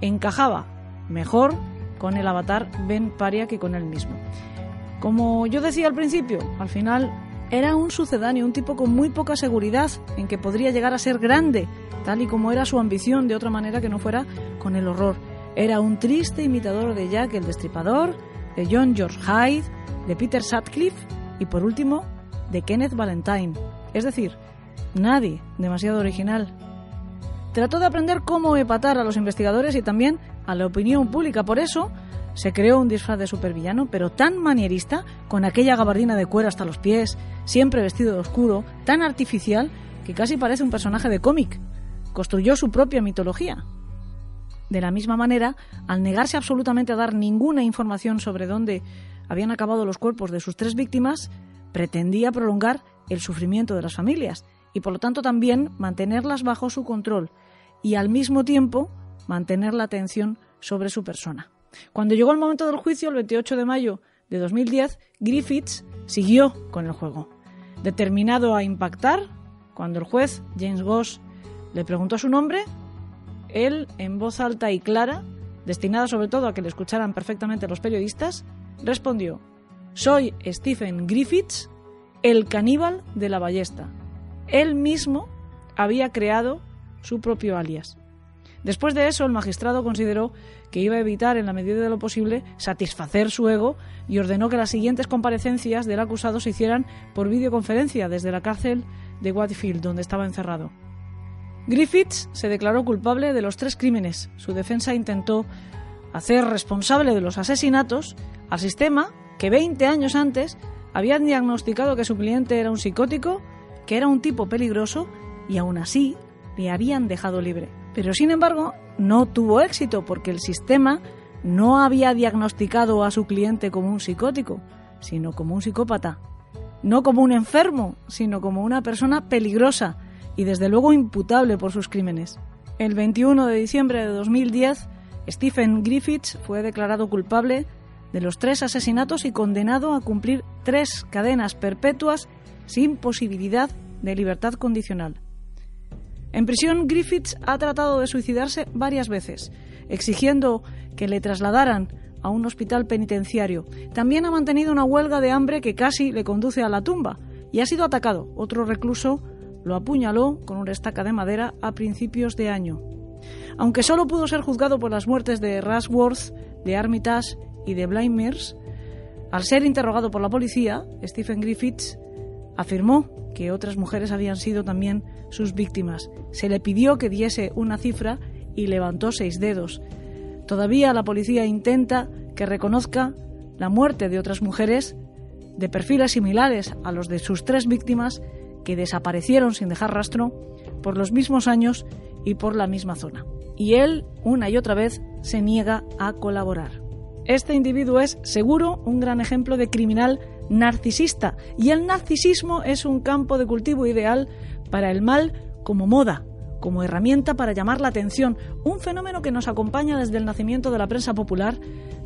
encajaba mejor con el avatar Ben Paria que con él mismo. Como yo decía al principio, al final era un sucedáneo, un tipo con muy poca seguridad en que podría llegar a ser grande, tal y como era su ambición, de otra manera que no fuera con el horror. Era un triste imitador de Jack el Destripador, de John George Hyde, de Peter Sutcliffe y por último de Kenneth Valentine. Es decir, nadie demasiado original. Trató de aprender cómo epatar a los investigadores y también a la opinión pública. Por eso, se creó un disfraz de supervillano, pero tan manierista, con aquella gabardina de cuero hasta los pies, siempre vestido de oscuro, tan artificial, que casi parece un personaje de cómic. Construyó su propia mitología. De la misma manera, al negarse absolutamente a dar ninguna información sobre dónde habían acabado los cuerpos de sus tres víctimas, pretendía prolongar el sufrimiento de las familias y por lo tanto también mantenerlas bajo su control y al mismo tiempo mantener la atención sobre su persona. Cuando llegó el momento del juicio, el 28 de mayo de 2010, Griffiths siguió con el juego. Determinado a impactar, cuando el juez, James Goss, le preguntó su nombre, él, en voz alta y clara, destinada sobre todo a que le escucharan perfectamente los periodistas, respondió, Soy Stephen Griffiths, el caníbal de la ballesta. Él mismo había creado su propio alias. Después de eso, el magistrado consideró que iba a evitar, en la medida de lo posible, satisfacer su ego y ordenó que las siguientes comparecencias del acusado se hicieran por videoconferencia desde la cárcel de Whitefield, donde estaba encerrado. Griffiths se declaró culpable de los tres crímenes. Su defensa intentó hacer responsable de los asesinatos al sistema que 20 años antes habían diagnosticado que su cliente era un psicótico, que era un tipo peligroso y aún así le habían dejado libre. Pero sin embargo, no tuvo éxito porque el sistema no había diagnosticado a su cliente como un psicótico, sino como un psicópata. No como un enfermo, sino como una persona peligrosa y desde luego imputable por sus crímenes. El 21 de diciembre de 2010, Stephen Griffiths fue declarado culpable de los tres asesinatos y condenado a cumplir tres cadenas perpetuas sin posibilidad de libertad condicional. En prisión, Griffiths ha tratado de suicidarse varias veces, exigiendo que le trasladaran a un hospital penitenciario. También ha mantenido una huelga de hambre que casi le conduce a la tumba y ha sido atacado. Otro recluso lo apuñaló con una estaca de madera a principios de año. Aunque solo pudo ser juzgado por las muertes de Rashworth, de Armitage y de Blindmers, al ser interrogado por la policía, Stephen Griffiths afirmó que otras mujeres habían sido también sus víctimas. Se le pidió que diese una cifra y levantó seis dedos. Todavía la policía intenta que reconozca la muerte de otras mujeres de perfiles similares a los de sus tres víctimas que desaparecieron sin dejar rastro por los mismos años y por la misma zona. Y él, una y otra vez, se niega a colaborar. Este individuo es, seguro, un gran ejemplo de criminal narcisista, y el narcisismo es un campo de cultivo ideal para el mal como moda, como herramienta para llamar la atención, un fenómeno que nos acompaña desde el nacimiento de la prensa popular,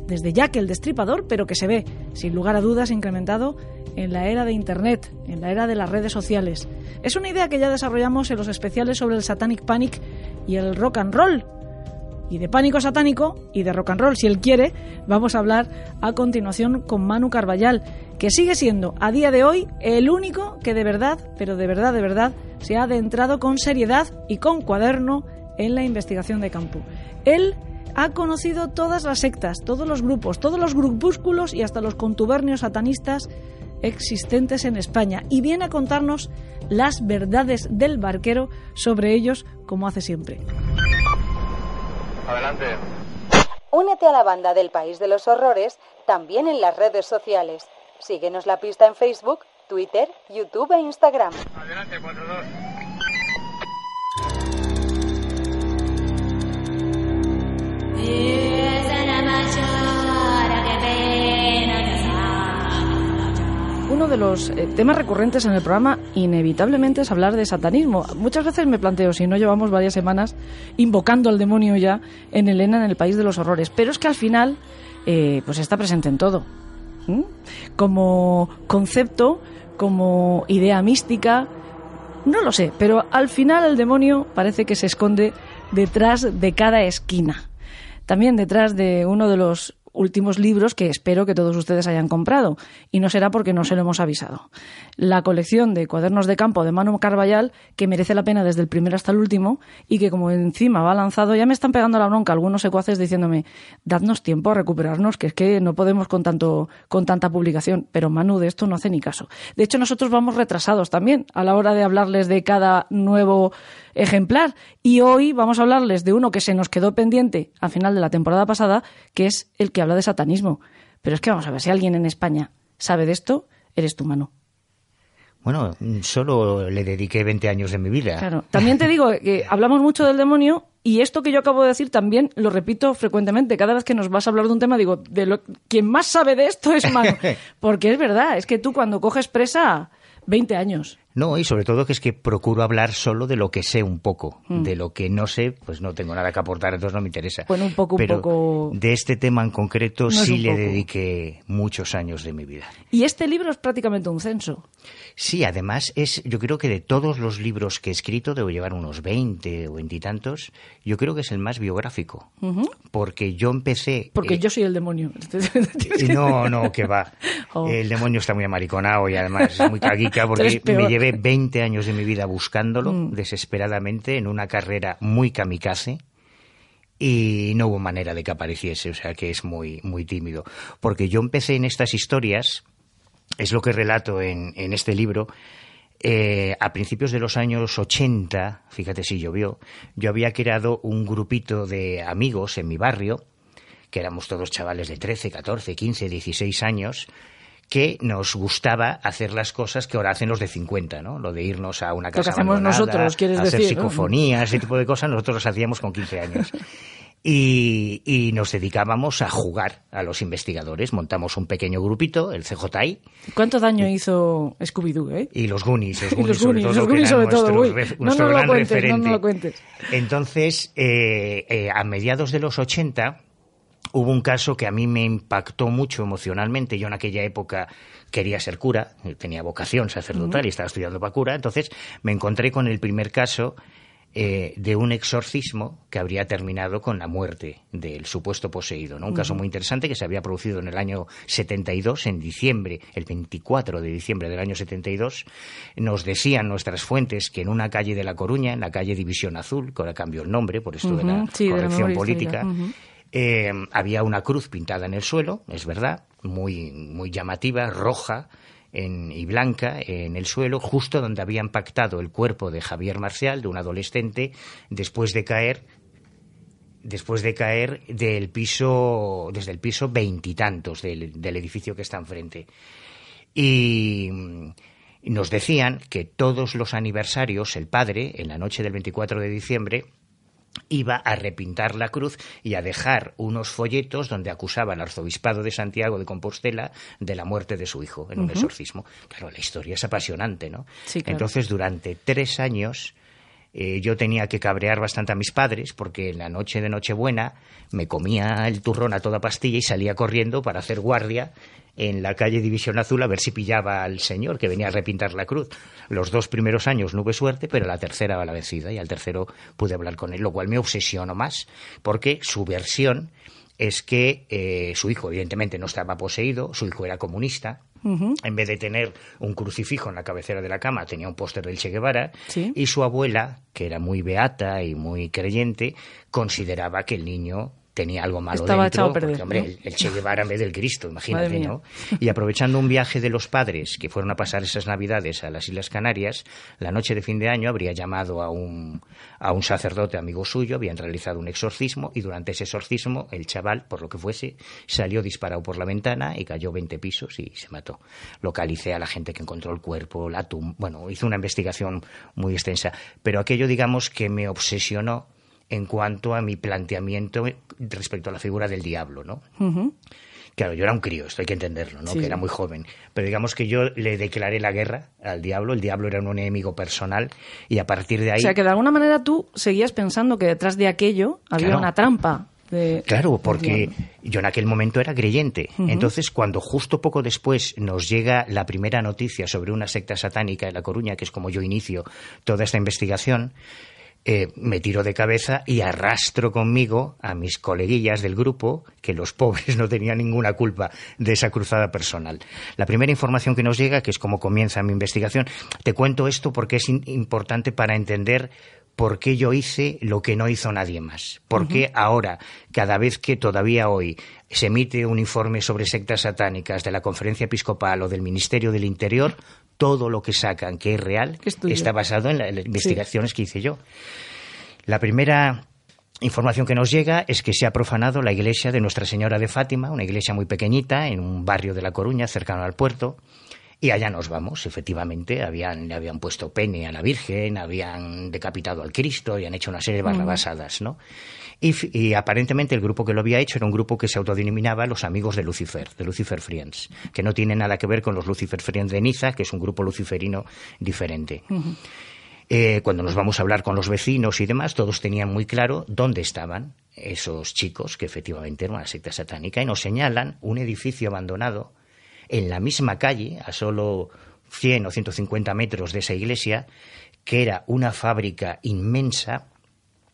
desde Jack el Destripador, pero que se ve, sin lugar a dudas, incrementado en la era de Internet, en la era de las redes sociales. Es una idea que ya desarrollamos en los especiales sobre el Satanic Panic y el rock and roll. Y de pánico satánico y de rock and roll, si él quiere, vamos a hablar a continuación con Manu Carballal, que sigue siendo a día de hoy el único que de verdad, pero de verdad, de verdad, se ha adentrado con seriedad y con cuaderno en la investigación de campo. Él ha conocido todas las sectas, todos los grupos, todos los grupúsculos y hasta los contubernios satanistas existentes en España y viene a contarnos las verdades del barquero sobre ellos como hace siempre. Adelante. Únete a la banda del País de los Horrores también en las redes sociales. Síguenos la pista en Facebook, Twitter, YouTube e Instagram. Adelante, 42. Uno de los eh, temas recurrentes en el programa inevitablemente es hablar de satanismo. Muchas veces me planteo si no llevamos varias semanas invocando al demonio ya en Elena, en el país de los horrores. Pero es que al final, eh, pues está presente en todo. Como concepto, como idea mística, no lo sé, pero al final el demonio parece que se esconde detrás de cada esquina. También detrás de uno de los últimos libros que espero que todos ustedes hayan comprado. Y no será porque no se lo hemos avisado. La colección de cuadernos de campo de Manu Carballal, que merece la pena desde el primero hasta el último, y que como encima va lanzado, ya me están pegando la bronca algunos secuaces diciéndome, dadnos tiempo a recuperarnos, que es que no podemos con tanto, con tanta publicación. Pero Manu de esto no hace ni caso. De hecho, nosotros vamos retrasados también a la hora de hablarles de cada nuevo ejemplar. Y hoy vamos a hablarles de uno que se nos quedó pendiente al final de la temporada pasada, que es el que habla de satanismo. Pero es que vamos a ver, si alguien en España sabe de esto, eres tu mano. Bueno, solo le dediqué 20 años de mi vida. Claro. También te digo que *laughs* hablamos mucho del demonio y esto que yo acabo de decir también lo repito frecuentemente. Cada vez que nos vas a hablar de un tema, digo, de lo, quien más sabe de esto es Manu. *laughs* Porque es verdad, es que tú cuando coges presa, 20 años. No, y sobre todo que es que procuro hablar solo de lo que sé un poco. Mm. De lo que no sé, pues no tengo nada que aportar, entonces no me interesa. Bueno, un poco, Pero un poco... de este tema en concreto sí le dediqué muchos años de mi vida. Y este libro es prácticamente un censo. Sí, además es, yo creo que de todos los libros que he escrito, debo llevar unos 20 o veintitantos, yo creo que es el más biográfico. Porque yo empecé... Porque eh, yo soy el demonio. *laughs* no, no, que va. Oh. El demonio está muy amariconado y además es muy caguica *laughs* porque me llevé 20 años de mi vida buscándolo mm. desesperadamente en una carrera muy kamikaze y no hubo manera de que apareciese, o sea que es muy, muy tímido. Porque yo empecé en estas historias, es lo que relato en, en este libro, eh, a principios de los años 80, fíjate si llovió, yo había creado un grupito de amigos en mi barrio, que éramos todos chavales de 13, 14, 15, 16 años, que nos gustaba hacer las cosas que ahora hacen los de 50, ¿no? Lo de irnos a una casa Lo que hacemos nosotros, quieres hacer decir, psicofonías, ese tipo de cosas, nosotros las hacíamos con 15 años. *laughs* Y, nos dedicábamos a jugar a los investigadores. Montamos un pequeño grupito, el CJI. ¿Cuánto daño hizo Scooby-Doo, eh? Y los Goonies, los Goonies, sobre todo, los Goonies sobre todo, nuestro, gran referente. No, lo cuentes. Entonces, eh, eh, a mediados de los 80 hubo un caso que a mí me impactó mucho emocionalmente. Yo en aquella época quería ser cura, tenía vocación sacerdotal y estaba estudiando para cura. Entonces me encontré con el primer caso eh, de un exorcismo que habría terminado con la muerte del supuesto poseído. ¿no? Un caso muy interesante que se había producido en el año 72, en diciembre, el 24 de diciembre del año 72. Nos decían nuestras fuentes que en una calle de La Coruña, en la calle División Azul, que ahora cambió el nombre por esto de la corrección política, eh, había una cruz pintada en el suelo, es verdad, muy, muy llamativa, roja, y blanca en el suelo, justo donde habían pactado el cuerpo de Javier Marcial, de un adolescente, después de caer después de caer del piso, desde el piso veintitantos del, del edificio que está enfrente. Y nos decían que todos los aniversarios, el padre, en la noche del 24 de diciembre, iba a repintar la cruz y a dejar unos folletos donde acusaba al arzobispado de Santiago de Compostela de la muerte de su hijo en un exorcismo. Claro, la historia es apasionante, ¿no? Entonces, durante tres años eh, yo tenía que cabrear bastante a mis padres porque en la noche de Nochebuena me comía el turrón a toda pastilla y salía corriendo para hacer guardia en la calle División Azul a ver si pillaba al señor que venía a repintar la cruz. Los dos primeros años no hubo suerte, pero la tercera va la vencida y al tercero pude hablar con él, lo cual me obsesionó más porque su versión es que eh, su hijo evidentemente no estaba poseído, su hijo era comunista, en vez de tener un crucifijo en la cabecera de la cama, tenía un póster del Che Guevara. Y su abuela, que era muy beata y muy creyente, consideraba que el niño tenía algo malo Estaba dentro. Perder, hombre, el, Che Guevara en vez del Cristo, imagínate, ¿no? Y aprovechando un viaje de los padres que fueron a pasar esas Navidades a las Islas Canarias, la noche de fin de año habría llamado a un, a un sacerdote amigo suyo, habían realizado un exorcismo y durante ese exorcismo el chaval, por lo que fuese, salió disparado por la ventana y cayó 20 pisos y se mató. Localicé a la gente que encontró el cuerpo, la tum bueno, hizo una investigación muy extensa, pero aquello digamos que me obsesionó en cuanto a mi planteamiento respecto a la figura del diablo, ¿no? Claro, yo era un crío, esto hay que entenderlo, ¿no? Que era muy joven. Pero digamos que yo le declaré la guerra al diablo, el diablo era un enemigo personal y a partir de ahí... O sea, que de alguna manera tú seguías pensando que detrás de aquello había una trampa. De... Claro, porque yo en aquel momento era creyente. Entonces, cuando justo poco después nos llega la primera noticia sobre una secta satánica en La Coruña, que es como yo inicio toda esta investigación, eh, me tiro de cabeza y arrastro conmigo a mis coleguillas del grupo, que los pobres *laughs* no tenían ninguna culpa de esa cruzada personal. La primera información que nos llega, que es como comienza mi investigación, te cuento esto porque es importante para entender por qué yo hice lo que no hizo nadie más. Por qué ahora, cada vez que todavía hoy se emite un informe sobre sectas satánicas de la Conferencia Episcopal o del Ministerio del Interior, todo lo que sacan que es real está basado en, las investigaciones que hice yo. La primera información que nos llega es que se ha profanado la iglesia de Nuestra Señora de Fátima, una iglesia muy pequeñita en un barrio de La Coruña, cercano al puerto. Y allá nos vamos, efectivamente, habían, le habían puesto pene a la Virgen, habían decapitado al Cristo y han hecho una serie de barrabasadas, ¿no? Y, aparentemente el grupo que lo había hecho era un grupo que se autodenominaba los amigos de Lucifer, de Lucifer Friends, que no tiene nada que ver con los Lucifer Friends de Niza, que es un grupo luciferino diferente. Eh, cuando nos vamos a hablar con los vecinos y demás, todos tenían muy claro dónde estaban esos chicos, que efectivamente eran una secta satánica, y nos señalan un edificio abandonado en la misma calle, a solo 100 o 150 metros de esa iglesia, que era una fábrica inmensa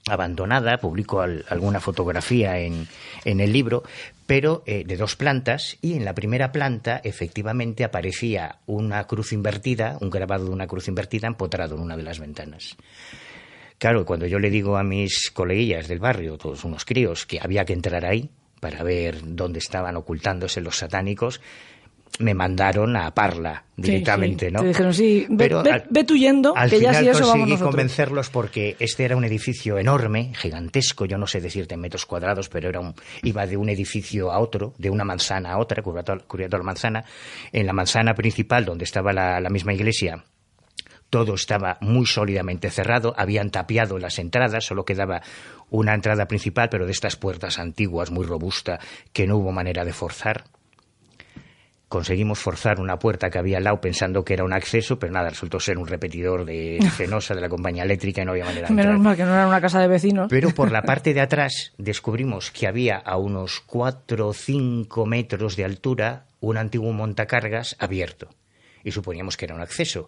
abandonada, publico alguna fotografía en, en, el libro, pero eh, de dos plantas, y en la primera planta efectivamente aparecía una cruz invertida, un grabado de una cruz invertida empotrado en una de las ventanas. Claro, cuando yo le digo a mis coleguillas del barrio, todos unos críos, que había que entrar ahí para ver dónde estaban ocultándose los satánicos, me mandaron a Parla directamente, ¿no? Te dijeron, sí, ve, Pero ve, yendo, al que final ya si eso conseguí convencerlos porque este era un edificio enorme, gigantesco, yo no sé decirte en metros cuadrados, pero era un, iba de un edificio a otro, de una manzana a otra, cubierto la manzana. En la manzana principal, donde estaba la, la misma iglesia, todo estaba muy sólidamente cerrado, habían tapiado las entradas, solo quedaba una entrada principal, pero de estas puertas antiguas, muy robusta, que no hubo manera de forzar conseguimos forzar una puerta que había al lado pensando que era un acceso, pero nada, resultó ser un repetidor de *laughs* cenosa de la compañía eléctrica y no había manera de Menos mal que no era una casa de vecinos. Pero por la *laughs* parte de atrás descubrimos que había a unos 4 o 5 metros de altura un antiguo montacargas abierto. Y suponíamos que era un acceso.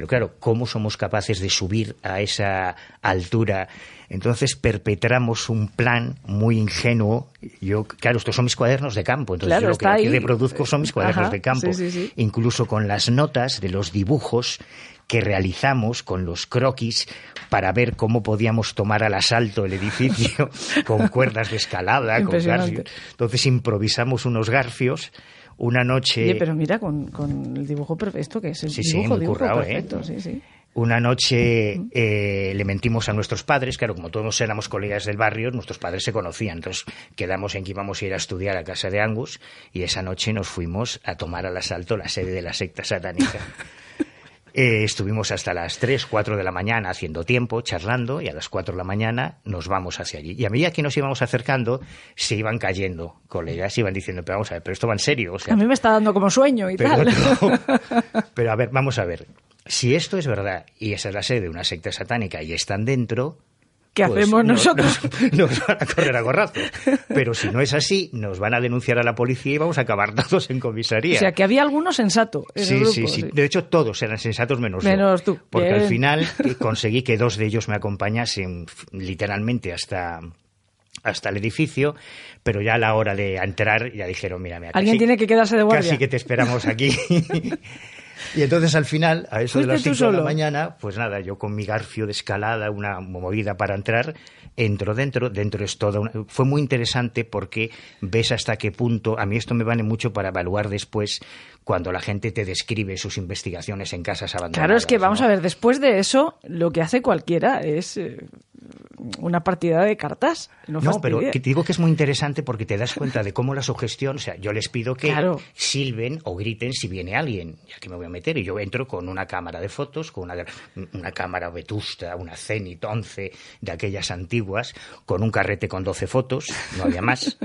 Pero claro, ¿cómo somos capaces de subir a esa altura? Entonces perpetramos un plan muy ingenuo. Yo, claro, estos son mis cuadernos de campo. Entonces lo que aquí reproduzco son mis cuadernos de campo. Incluso con las notas de los dibujos que realizamos con los croquis para ver cómo podíamos tomar al asalto el edificio *laughs* con cuerdas de escalada, con garfios. Entonces improvisamos unos garfios una noche... Oye, pero mira, con, el dibujo perfecto, que es el dibujo, sí, dibujo ¿eh? perfecto, sí, sí. Una noche eh, le mentimos a nuestros padres, claro, como todos éramos colegas del barrio, nuestros padres se conocían, entonces quedamos en que íbamos a ir a estudiar a casa de Angus y esa noche nos fuimos a tomar al asalto la sede de la secta satánica. *laughs* Eh, estuvimos hasta las 3, 4 de la mañana haciendo tiempo, charlando, y a las 4 de la mañana nos vamos hacia allí. Y a medida que nos íbamos acercando, se iban cayendo colegas, iban diciendo, pero vamos a ver, pero esto va en serio. O sea, a mí me está dando como sueño y tal. *laughs* pero a ver, vamos a ver. Si esto es verdad y esa es la sede de una secta satánica y están dentro, ¿Qué pues hacemos nosotros? *laughs* Nos, van a correr a gorrazo. Pero si no es así, nos van a denunciar a la policía y vamos a acabar todos en comisaría. O sea, que había algunos sensatos. sí, sí, sí, De hecho, todos eran sensatos menos, menos tú. Porque al final *laughs* conseguí que dos de ellos me acompañasen literalmente hasta hasta el edificio, pero ya a la hora de entrar ya dijeron, mira, mira alguien tiene que quedarse de guardia. Casi que te esperamos aquí. *laughs* Y entonces al final, a eso de las 5 de la mañana, pues nada, yo con mi garfio de escalada, una movida para entrar, entro dentro, dentro es todo. Fue muy interesante porque ves hasta qué punto, a mí esto me vale mucho para evaluar después cuando la gente te describe sus investigaciones en casas abandonadas. Claro, es que vamos a ver, después de eso, lo que hace cualquiera es eh, una partida de cartas. No, pero te digo que es muy interesante porque te das cuenta de cómo la sugestión, o sea, yo les pido que silben o griten si viene alguien, ya que me voy a meter, y yo entro con una cámara de fotos, con una, una cámara vetusta, una Zenit 11 de aquellas antiguas, con un carrete con 12 fotos, no había más.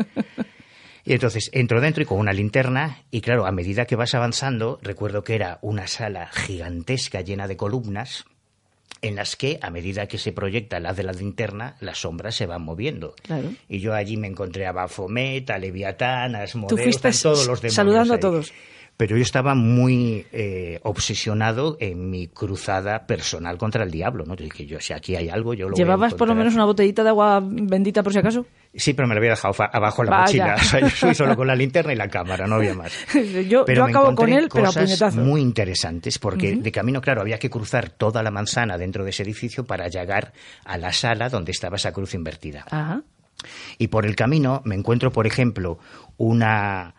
Y entonces entro dentro y con una linterna, y claro, a medida que vas avanzando, recuerdo que era una sala gigantesca llena de columnas, en las que a medida que se proyecta la de la linterna, las sombras se van moviendo. Y yo allí me encontré a Baphomet, a Leviatán, a Asmodeus, a todos los demonios. Saludando a todos pero yo estaba muy eh, obsesionado en mi cruzada personal contra el diablo, ¿no? que yo, si aquí hay algo, yo lo ¿Llevabas por lo menos una botellita de agua bendita por si acaso? Sí, pero me la había dejado abajo en la mochila. yo soy solo con la *laughs* linterna y la cámara, no había más. *laughs* yo, yo acabo con él, pero a puñetazo. muy interesantes, porque de camino, claro, había que cruzar toda la manzana dentro de ese edificio para llegar a la sala donde estaba esa cruz invertida. Ajá. Y por el camino me encuentro, por ejemplo, una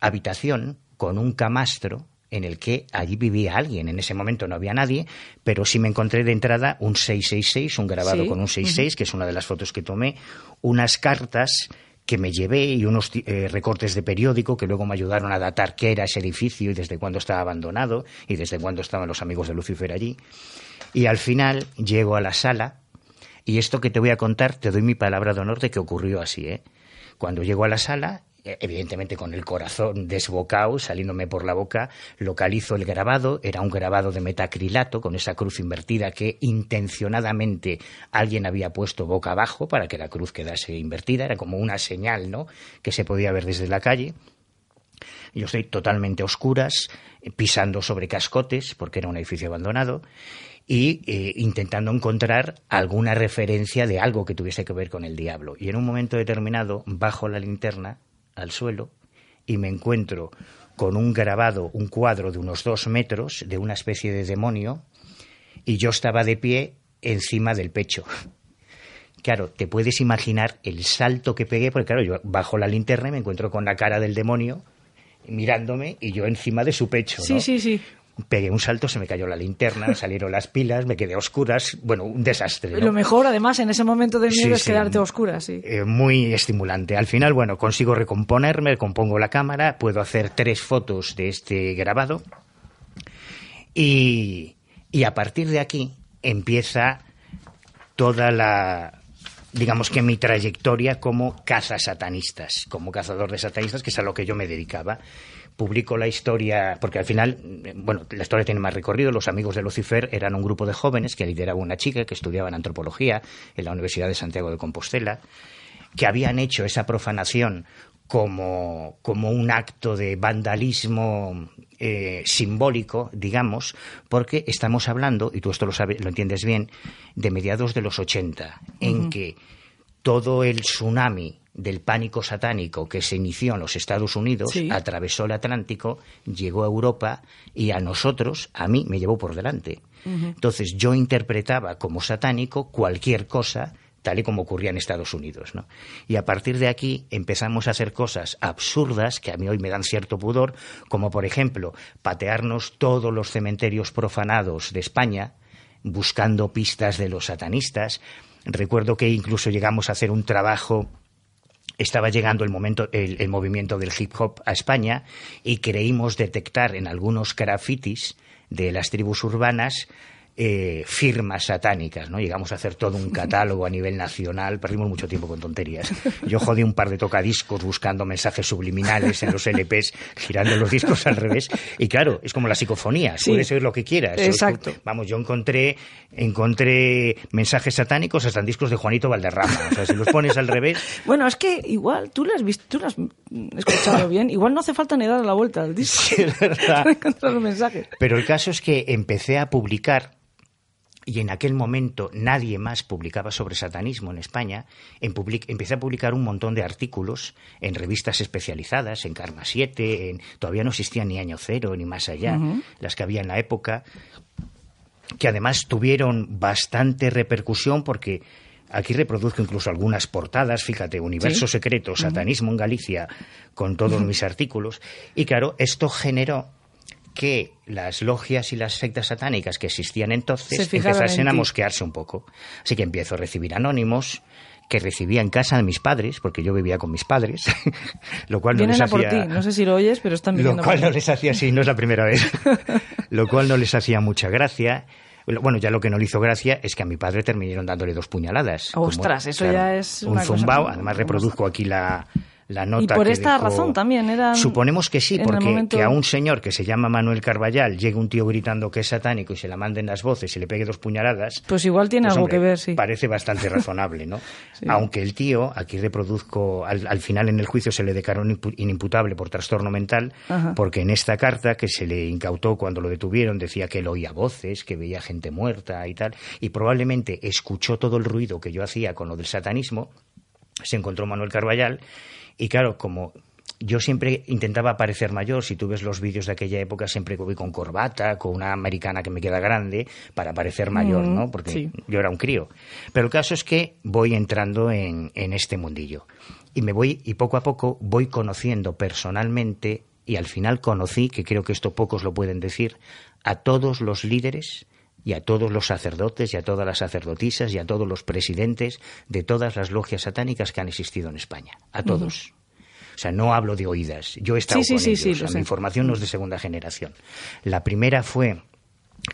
habitación con un camastro en el que allí vivía alguien. En ese momento no había nadie, pero sí me encontré de entrada un 666, un grabado con un 66, que es una de las fotos que tomé, unas cartas que me llevé y unos eh, recortes de periódico que luego me ayudaron a datar qué era ese edificio y desde cuándo estaba abandonado y desde cuándo estaban los amigos de Lucifer allí. Y al final llego a la sala y esto que te voy a contar, te doy mi palabra de honor de que ocurrió así. ¿eh? Cuando llego a la sala evidentemente con el corazón desbocado, saliéndome por la boca, localizo el grabado, era un grabado de metacrilato con esa cruz invertida que intencionadamente alguien había puesto boca abajo para que la cruz quedase invertida, era como una señal, ¿no? que se podía ver desde la calle. Yo estoy totalmente oscuras, pisando sobre cascotes, porque era un edificio abandonado, y eh, intentando encontrar alguna referencia de algo que tuviese que ver con el diablo. Y en un momento determinado, bajo la linterna, al suelo y me encuentro con un grabado, un cuadro de unos dos metros de una especie de demonio y yo estaba de pie encima del pecho. *laughs* Claro, te puedes imaginar el salto que pegué, porque claro, yo bajo la linterna y me encuentro con la cara del demonio mirándome y yo encima de su pecho. Sí, sí, sí pegué un salto, se me cayó la linterna, salieron las pilas, me quedé a oscuras, bueno, un desastre. Lo mejor, además, en ese momento de miedo es quedarte a oscuras, sí. Eh, muy estimulante. Al final, bueno, consigo recomponerme, compongo la cámara, puedo hacer tres fotos de este grabado y, y a partir de aquí empieza toda la, digamos que mi trayectoria como caza satanistas, como cazador de satanistas, que es a lo que yo me dedicaba publico la historia, porque al final, bueno, la historia tiene más recorrido. Los amigos de Lucifer eran un grupo de jóvenes que lideraba una chica que estudiaba en antropología en la Universidad de Santiago de Compostela, que habían hecho esa profanación como, como un acto de vandalismo eh, simbólico, digamos, porque estamos hablando, y tú esto lo, sabes, lo entiendes bien, de mediados de los 80, en que todo el tsunami del pánico satánico que se inició en los Estados Unidos, atravesó el Atlántico, llegó a Europa y a nosotros, a mí, me llevó por delante. Entonces yo interpretaba como satánico cualquier cosa tal y como ocurría en Estados Unidos. ¿no? Y a partir de aquí empezamos a hacer cosas absurdas que a mí hoy me dan cierto pudor, como por ejemplo patearnos todos los cementerios profanados de España buscando pistas de los satanistas. Recuerdo que incluso llegamos a hacer un trabajo estaba llegando el, momento, el, movimiento del hip hop a España y creímos detectar en algunos grafitis de las tribus urbanas eh, firmas satánicas, ¿no? Llegamos a hacer todo un catálogo a nivel nacional, perdimos mucho tiempo con tonterías. Yo jodí un par de tocadiscos buscando mensajes subliminales en los LPs, girando los discos al revés. Y claro, es como la psicofonía, puedes oír lo que quieras. Exacto. Vamos, yo encontré, encontré mensajes satánicos hasta en discos de Juanito Valderrama. O sea, si los pones al revés... Bueno, es que igual, tú lo has visto, tú lo has escuchado bien, igual no hace falta ni dar la vuelta al disco. Sí, es verdad. *laughs* encontrar los mensajes. Pero el caso es que empecé a publicar y en aquel momento nadie más publicaba sobre satanismo en España, empecé a publicar un montón de artículos en revistas especializadas, en Karma 7, en, todavía no existía ni Año Cero ni más allá, las que había en la época, que además tuvieron bastante repercusión porque aquí reproduzco incluso algunas portadas, fíjate, Universo Secreto, Satanismo en Galicia, con todos mis artículos, y claro, esto generó que las logias y las sectas satánicas que existían entonces empezasen a mosquearse un poco. Así que empiezo a recibir anónimos que recibía en casa de mis padres, porque yo vivía con mis padres, *laughs* lo cual no les hacía... por ti, no sé si lo oyes, pero están Lo cual no les hacía, sí, no es la primera vez, *laughs* lo cual no les hacía mucha gracia. Bueno, ya lo que no le hizo gracia es que a mi padre terminaron dándole dos puñaladas. Ostras, eso ya es... Un zumbao, además reproduzco aquí la, y por esta razón también era. Suponemos que sí, porque que a un señor que se llama Manuel Carballal llegue un tío gritando que es satánico y se la manden las voces y le pegue dos puñaladas. Pues igual tiene pues, algo que ver, sí. Parece bastante *laughs* razonable, ¿no? Aunque el tío, aquí reproduzco, al, final en el juicio se le declaró inimputable por trastorno mental, porque en esta carta que se le incautó cuando lo detuvieron decía que él oía voces, que veía gente muerta y tal, y probablemente escuchó todo el ruido que yo hacía con lo del satanismo. Se encontró Manuel Carballal y claro, como yo siempre intentaba parecer mayor. Si tú ves los vídeos de aquella época, siempre voy con corbata, con una americana que me queda grande, para parecer mayor, ¿no? Porque yo era un crío. Pero el caso es que voy entrando en, en este mundillo. Y me voy, y poco a poco voy conociendo personalmente, y al final conocí, que creo que esto pocos lo pueden decir, a todos los líderes y a todos los sacerdotes y a todas las sacerdotisas y a todos los presidentes de todas las logias satánicas que han existido en España. A todos. O sea, no hablo de oídas. Yo he estado con ellos. mi información no es de segunda generación. La primera fue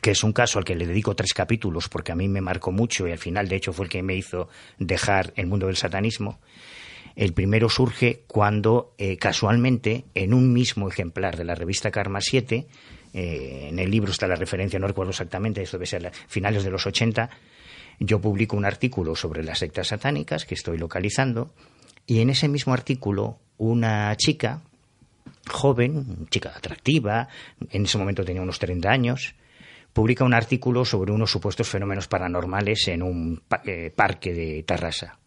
que es un caso al que le dedico tres capítulos porque a mí me marcó mucho y al final, de hecho, fue el que me hizo dejar el mundo del satanismo. El primero surge cuando, eh, casualmente, en un mismo ejemplar de la revista Karma 7, eh, en el libro está la referencia, no recuerdo exactamente, esto debe ser finales de los 80, yo publico un artículo sobre las sectas satánicas que estoy localizando y en ese mismo artículo una chica joven, chica atractiva, en ese momento tenía unos 30 años, publica un artículo sobre unos supuestos fenómenos paranormales en un eh, parque de Tarrasa.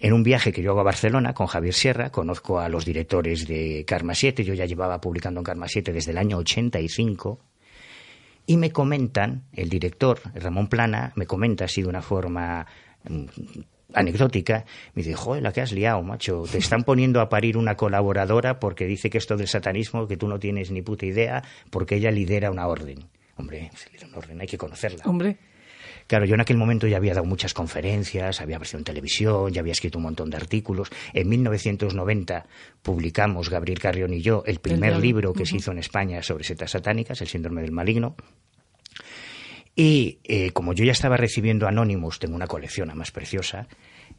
En un viaje que yo hago a Barcelona con Javier Sierra, conozco a los directores de Karma 7, yo ya llevaba publicando en Karma 7 desde el año 85, y me comentan, el director, Ramón Plana, me comenta así de una forma mm, anecdótica, me dice, joder, la que has liado, macho, te *laughs* están poniendo a parir una colaboradora porque dice que esto del satanismo, que tú no tienes ni puta idea, porque ella lidera una orden. Hombre, lidera una orden, hay que conocerla. Hombre. Claro, yo en aquel momento ya había dado muchas conferencias, había aparecido en televisión, ya había escrito un montón de artículos. En 1990 publicamos, Gabriel Carrión y yo, el primer libro que se hizo en España sobre setas satánicas, El síndrome del maligno. Y eh, como yo ya estaba recibiendo anónimos, tengo una colección más preciosa,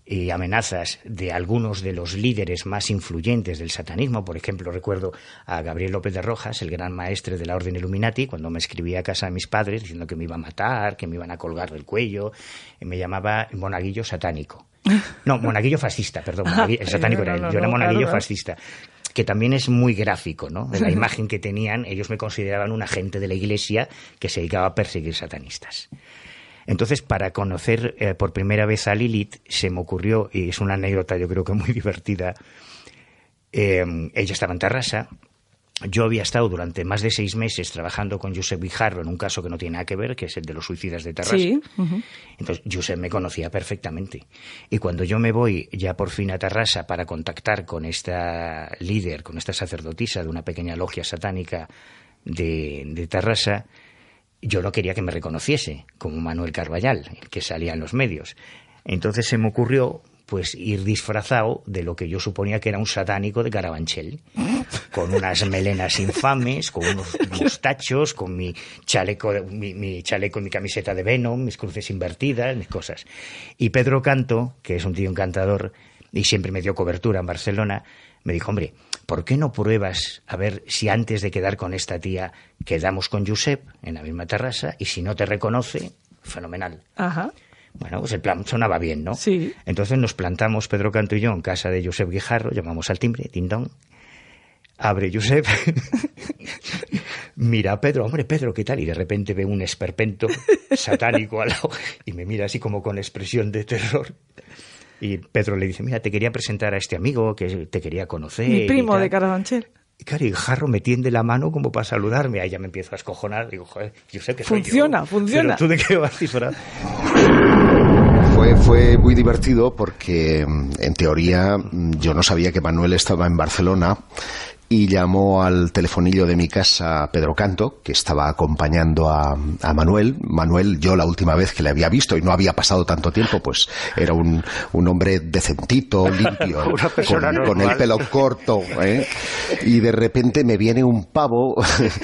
y amenazas de algunos de los líderes más influyentes del satanismo. Por ejemplo, recuerdo a Gabriel López de Rojas, el gran maestre de la Orden Illuminati, cuando me escribía a casa de mis padres diciendo que me iba a matar, que me iban a colgar del cuello, y me llamaba monaguillo satánico. *laughs* No, monaguillo fascista, perdón. el satánico era él. Yo era monaguillo fascista que también es muy gráfico, ¿no? La *laughs* imagen que tenían, ellos me consideraban un agente de la iglesia que se dedicaba a perseguir satanistas. Entonces, para conocer eh, por primera vez a Lilith, se me ocurrió, y es una anécdota yo creo que muy *laughs* divertida, eh, ella estaba en Tarrasa, yo había estado durante más de seis meses trabajando con Josep Guijarro en un caso que no tiene nada que ver, que es el de los suicidas de Tarrasa. Entonces, Josep me conocía perfectamente. Y cuando yo me voy ya por fin a Tarrasa para contactar con esta líder, con esta sacerdotisa de una pequeña logia satánica de, de Tarrasa, yo no quería que me reconociese como Manuel Carballal, el que salía en los medios. Entonces se me ocurrió pues ir disfrazado de lo que yo suponía que era un satánico de Carabanchel, con unas melenas infames, con unos *laughs* mostachos, con mi chaleco, mi, mi chaleco, mi camiseta de Venom, mis cruces invertidas, mis cosas. Y Pedro Canto, que es un tío encantador y siempre me dio cobertura en Barcelona, me dijo, hombre, ¿por qué no pruebas a ver si antes de quedar con esta tía quedamos con Josep en la misma terraza y si no te reconoce, fenomenal. Ajá. Bueno, pues el plan sonaba bien, ¿no? Sí. Entonces nos plantamos, Pedro Canto y yo, en casa de Josep Guijarro, llamamos al timbre, tindón. Abre Josep, *laughs* mira a Pedro, hombre, Pedro, ¿qué tal? Y de repente ve un esperpento satánico al lado y me mira así como con expresión de terror. Y Pedro le dice, mira, te quería presentar a este amigo que te quería conocer. Mi primo de Carabanchel. Y claro, el jarro me tiende la mano como para saludarme. Ahí ya me empiezo a escojonar. Digo, joder, yo sé que Funciona, funciona. ¿Pero tú de qué vas disfraz? Fue, fue muy divertido porque, mm, en teoría, mm, yo no sabía que Manuel estaba en Barcelona y llamó al telefonillo de mi casa Pedro Canto, que estaba acompañando a, Manuel. Manuel, yo la última vez que le había visto y no había pasado tanto tiempo, pues era un, un hombre decentito, *laughs* limpio, con, el pelo corto. ¿eh? Y de repente me viene un pavo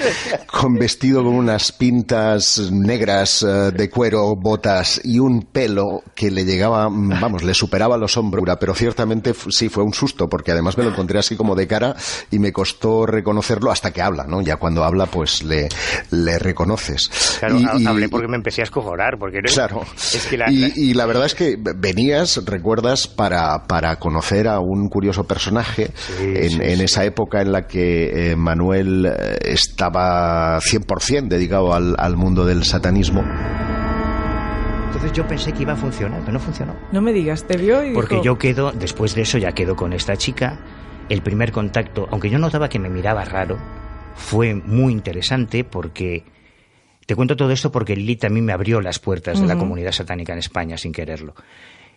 *laughs* con vestido con unas pintas negras eh, de cuero, botas y un pelo que le llegaba, vamos, le superaba los hombros. Pero ciertamente sí fue un susto, porque además me lo encontré así como de cara y me costó reconocerlo hasta que habla, ¿no? Ya cuando habla, pues le, le reconoces. Claro, y, hablé porque me empecé a escojonar, porque Claro. y, la verdad es que venías, recuerdas, para, para conocer a un curioso personaje en, esa época en la que eh, Manuel eh, estaba 100% dedicado al, al mundo del satanismo. Entonces yo pensé que iba a funcionar, pero no funcionó. No me digas, te vio y Porque yo quedo, después de eso ya quedo con esta chica el primer contacto, aunque yo notaba que me miraba raro, fue muy interesante porque te cuento todo esto porque Lilith a mí me abrió las puertas de la comunidad satánica en España sin quererlo.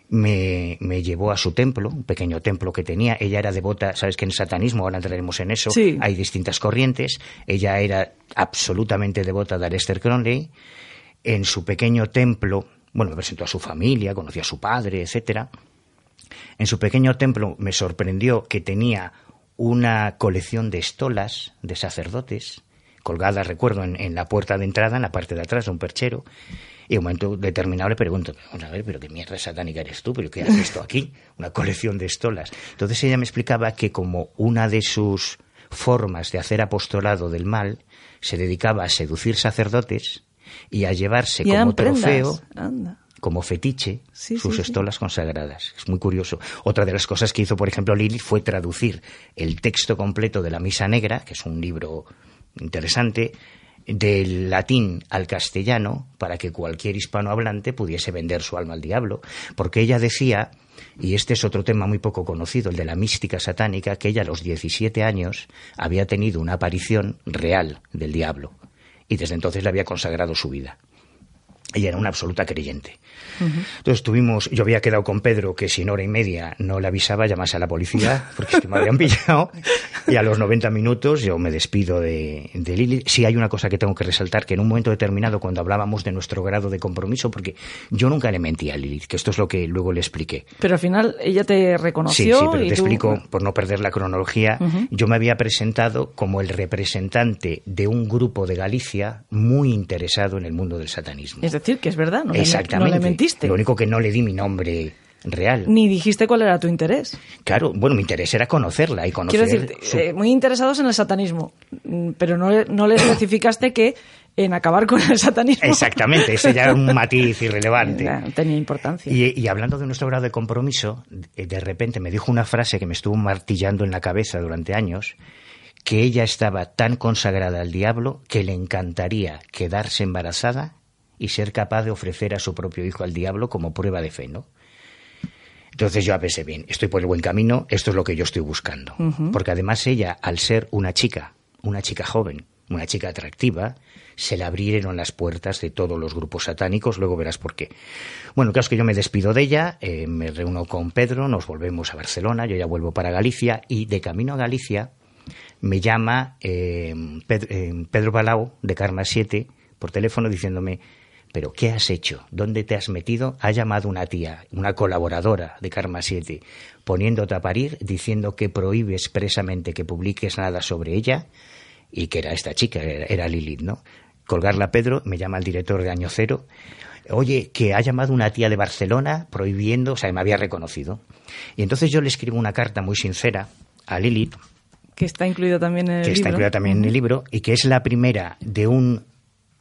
Me, me, llevó a su templo, un pequeño templo que tenía. Ella era devota, sabes que en el satanismo, ahora entraremos en eso, hay distintas corrientes. Ella era absolutamente devota de Aleister Crowley. En su pequeño templo, bueno, me presentó a su familia, conocí a su padre, etcétera. En su pequeño templo me sorprendió que tenía una colección de estolas de sacerdotes, colgadas, recuerdo, en, la puerta de entrada, en la parte de atrás de un perchero. Y en un momento determinado le pregunto, vamos a ver, pero qué mierda satánica eres tú, pero qué has visto aquí, una colección de estolas. Entonces ella me explicaba que como una de sus formas de hacer apostolado del mal, se dedicaba a seducir sacerdotes y a llevarse como trofeo como fetiche sus estolas consagradas. Es muy curioso. Otra de las cosas que hizo, por ejemplo, Lilith fue traducir el texto completo de la Misa Negra, que es un libro interesante, del latín al castellano para que cualquier hispanohablante pudiese vender su alma al diablo, porque ella decía, y este es otro tema muy poco conocido, el de la mística satánica, que ella a los 17 años había tenido una aparición real del diablo y desde entonces le había consagrado su vida. Ella era una absoluta creyente. Entonces tuvimos, yo había quedado con Pedro que si en hora y media no le avisaba, llamase a la policía, *laughs* porque es que me habían pillado. Y a los 90 minutos yo me despido de, de Lili. Sí hay una cosa que tengo que resaltar, que en un momento determinado, cuando hablábamos de nuestro grado de compromiso, porque yo nunca le mentí a Lili, que esto es lo que luego le expliqué. Pero al final ella te reconoció. Sí, sí, pero te explico, por no perder la cronología, yo me había presentado como el representante de un grupo de Galicia muy interesado en el mundo del satanismo. Es decir, que es verdad, no, Exactamente. no le mentiste. Lo único que no le di mi nombre real. Ni dijiste cuál era tu interés. Claro, bueno, mi interés era conocerla y conocer... Quiero decir, eh, muy interesados en el satanismo, mm, pero no, no le especificaste que en acabar con el satanismo. Exactamente, ese ya era un matiz irrelevante. *laughs* tenía importancia. Y, hablando de nuestro grado de compromiso, de repente me dijo una frase que me estuvo martillando en la cabeza durante años, que ella estaba tan consagrada al diablo que le encantaría quedarse embarazada y ser capaz de ofrecer a su propio hijo al diablo como prueba de fe, ¿no? Entonces yo pensé, bien, estoy por el buen camino, esto es lo que yo estoy buscando. Porque además ella, al ser una chica, una chica joven, una chica atractiva, se le abrieron las puertas de todos los grupos satánicos, luego verás por qué. Bueno, claro es que yo me despido de ella, eh, me reúno con Pedro, nos volvemos a Barcelona, yo ya vuelvo para Galicia y de camino a Galicia me llama eh, eh, Pedro, Palau de Karma 7 por teléfono diciéndome pero ¿qué has hecho? ¿Dónde te has metido? Ha llamado una tía, una colaboradora de Karma 7, poniéndote a parir, diciendo que prohíbe expresamente que publiques nada sobre ella y que era esta chica, era Lilith, ¿no? Colgarla Pedro, me llama el director de Año Cero, oye, que ha llamado una tía de Barcelona prohibiendo, o sea, me había reconocido. Y entonces yo le escribo una carta muy sincera a Lilith. Que está incluida también en el que libro. está incluida también en el libro y que es la primera de un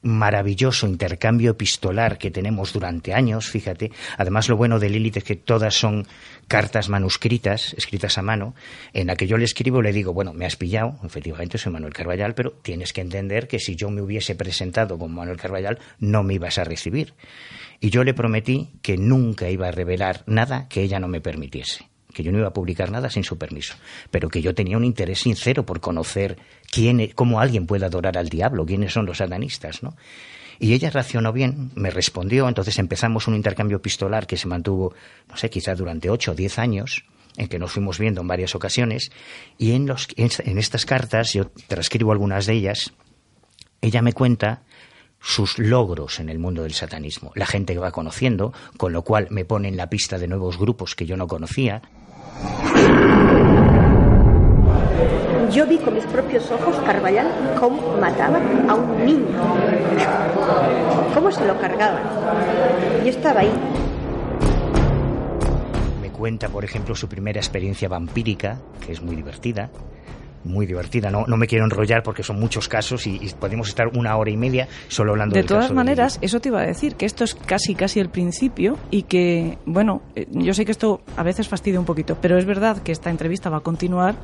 maravilloso intercambio epistolar que tenemos durante años, fíjate. Además, lo bueno de Lilith es que todas son cartas manuscritas, escritas a mano, en la que yo le escribo le digo, bueno, me has pillado, efectivamente soy Manuel Carballal, pero tienes que entender que si yo me hubiese presentado como Manuel Carballal, no me ibas a recibir. Y yo le prometí que nunca iba a revelar nada que ella no me permitiese que yo no iba a publicar nada sin su permiso, pero que yo tenía un interés sincero por conocer quién, e, cómo alguien puede adorar al diablo, quiénes son los satanistas, ¿no? Y ella reaccionó bien, me respondió, entonces empezamos un intercambio epistolar que se mantuvo, no sé, quizás durante ocho o diez años, en que nos fuimos viendo en varias ocasiones, y en, los, en estas cartas, yo transcribo algunas de ellas, ella me cuenta sus logros en el mundo del satanismo, la gente que va conociendo, con lo cual me pone en la pista de nuevos grupos que yo no conocía, yo vi con mis propios ojos Carballal cómo mataba a un niño, cómo se lo cargaban. Y estaba ahí. Me cuenta, por ejemplo, su primera experiencia vampírica, que es muy divertida muy divertida. No, no me quiero enrollar porque son muchos casos y, podemos estar una hora y media solo hablando de del todas maneras, eso te iba a decir, que esto es casi casi el principio y que, bueno, eh, yo sé que esto a veces fastidia un poquito, pero es verdad que esta entrevista va a continuar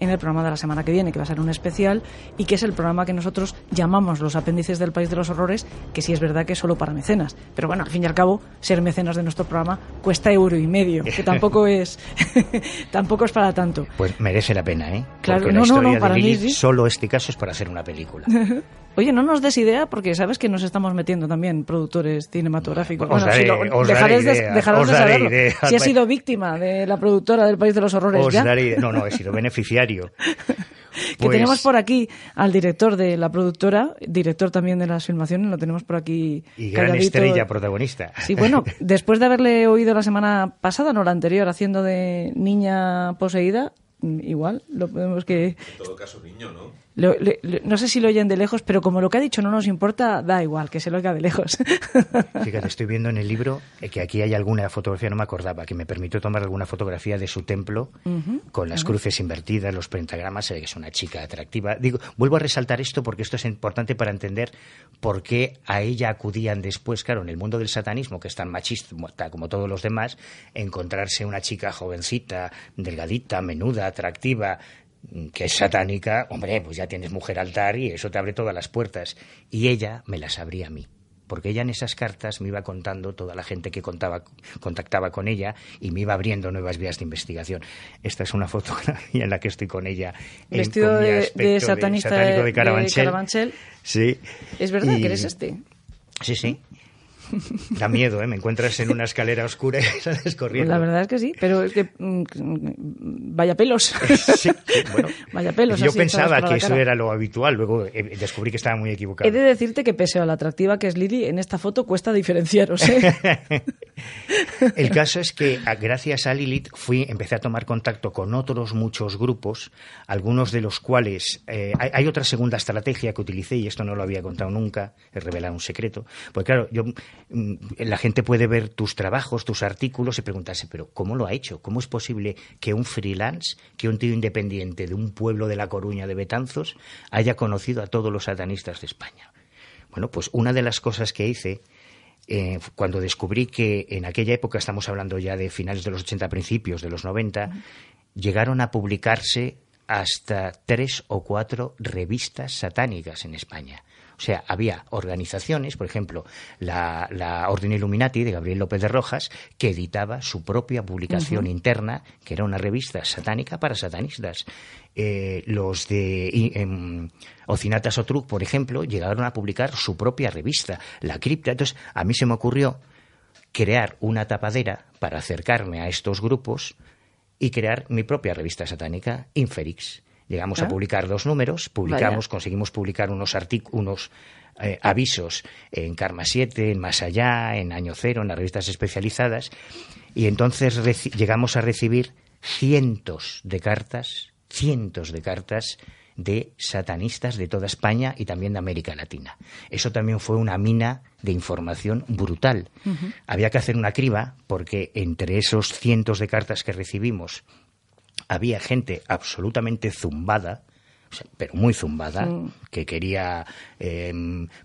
en el programa de la semana que viene, que va a ser un especial y que es el programa que nosotros llamamos Los apéndices del País de los Horrores, que sí es verdad que es solo para mecenas. Pero bueno, al fin y al cabo, ser mecenas de nuestro programa cuesta euro y medio, que tampoco *laughs* es *laughs* tampoco es para tanto. Pues merece la pena, ¿eh? Claro, Porque la historia de Lilith, solo este caso es para hacer una película. *laughs* Oye, no nos des idea porque sabes que nos estamos metiendo también productores cinematográficos. bueno, si dejarás, de, saberlo. Si has sido víctima de la productora del País de los Horrores ya. no, no, he sido *laughs* beneficiario. que pues tenemos por aquí al director de la productora, director también de las filmaciones, lo tenemos por aquí. Y gran estrella protagonista. Sí, bueno, después de haberle oído la semana pasada, no la anterior, haciendo de niña poseída, igual lo podemos que... En todo caso, niño, ¿no? No sé si lo oyen de lejos, pero como lo que ha dicho no nos importa, da igual, que se lo oiga de lejos. *laughs* Fíjate, estoy viendo en el libro que aquí hay alguna fotografía, no me acordaba, que me permitió tomar alguna fotografía de su templo con las cruces invertidas, los pentagramas, se ve que es una chica atractiva. Digo, vuelvo a resaltar esto porque esto es importante para entender por qué a ella acudían después, claro, en el mundo del satanismo, que es tan machista como todos los demás, encontrarse una chica jovencita, delgadita, menuda, atractiva, que es satánica, hombre, pues ya tienes mujer altar y eso te abre todas las puertas. Y ella me las abría a mí. Porque ella en esas cartas me iba contando toda la gente que contaba, contactaba con ella y me iba abriendo nuevas vías de investigación. Esta es una fotografía en la que estoy con ella. Vestido de, de, satanista de, de, Carabanchel. Sí. ¿Es verdad que eres este? Sí, sí. Da miedo, ¿eh? Me encuentras en una escalera oscura y *laughs* sales corriendo. la verdad es que sí, pero es que mm, vaya pelos. *laughs* Sí, bueno. *laughs* Vaya pelos. Yo pensaba que eso era lo habitual, luego eh, descubrí que estaba muy equivocado. He de decirte que pese a la atractiva que es Lili, en esta foto cuesta diferenciaros. ¿eh? El caso es que gracias a Lilith fui, empecé a tomar contacto con otros muchos grupos, algunos de los cuales eh, hay, otra segunda estrategia que utilicé y esto no lo había contado nunca, he revelado un secreto, porque claro, yo Mm, la gente puede ver tus trabajos, tus artículos y preguntarse, pero ¿cómo lo ha hecho? ¿Cómo es posible que un freelance, que un tío independiente de un pueblo de La Coruña de Betanzos haya conocido a todos los satanistas de España? Bueno, pues una de las cosas que hice eh, cuando descubrí que en aquella época, estamos hablando ya de finales de los 80, principios de los 90, llegaron a publicarse hasta tres o cuatro revistas satánicas en España. O sea, había organizaciones, por ejemplo, la, Orden Illuminati de Gabriel López de Rojas, que editaba su propia publicación interna, que era una revista satánica para satanistas. Eh, los de eh, Ocinatas Otruc, por ejemplo, llegaron a publicar su propia revista, La Cripta. Entonces, a mí se me ocurrió crear una tapadera para acercarme a estos grupos y crear mi propia revista satánica, Inferix. Llegamos a ah. publicar dos números, publicamos, conseguimos publicar unos, unos eh, avisos en Karma 7, en Más Allá, en Año Cero, en las revistas especializadas, y entonces llegamos a recibir cientos de cartas, cientos de cartas de satanistas de toda España y también de América Latina. Eso también fue una mina de información brutal. Había que hacer una criba porque entre esos cientos de cartas que recibimos había gente absolutamente zumbada, pero muy zumbada, que quería eh,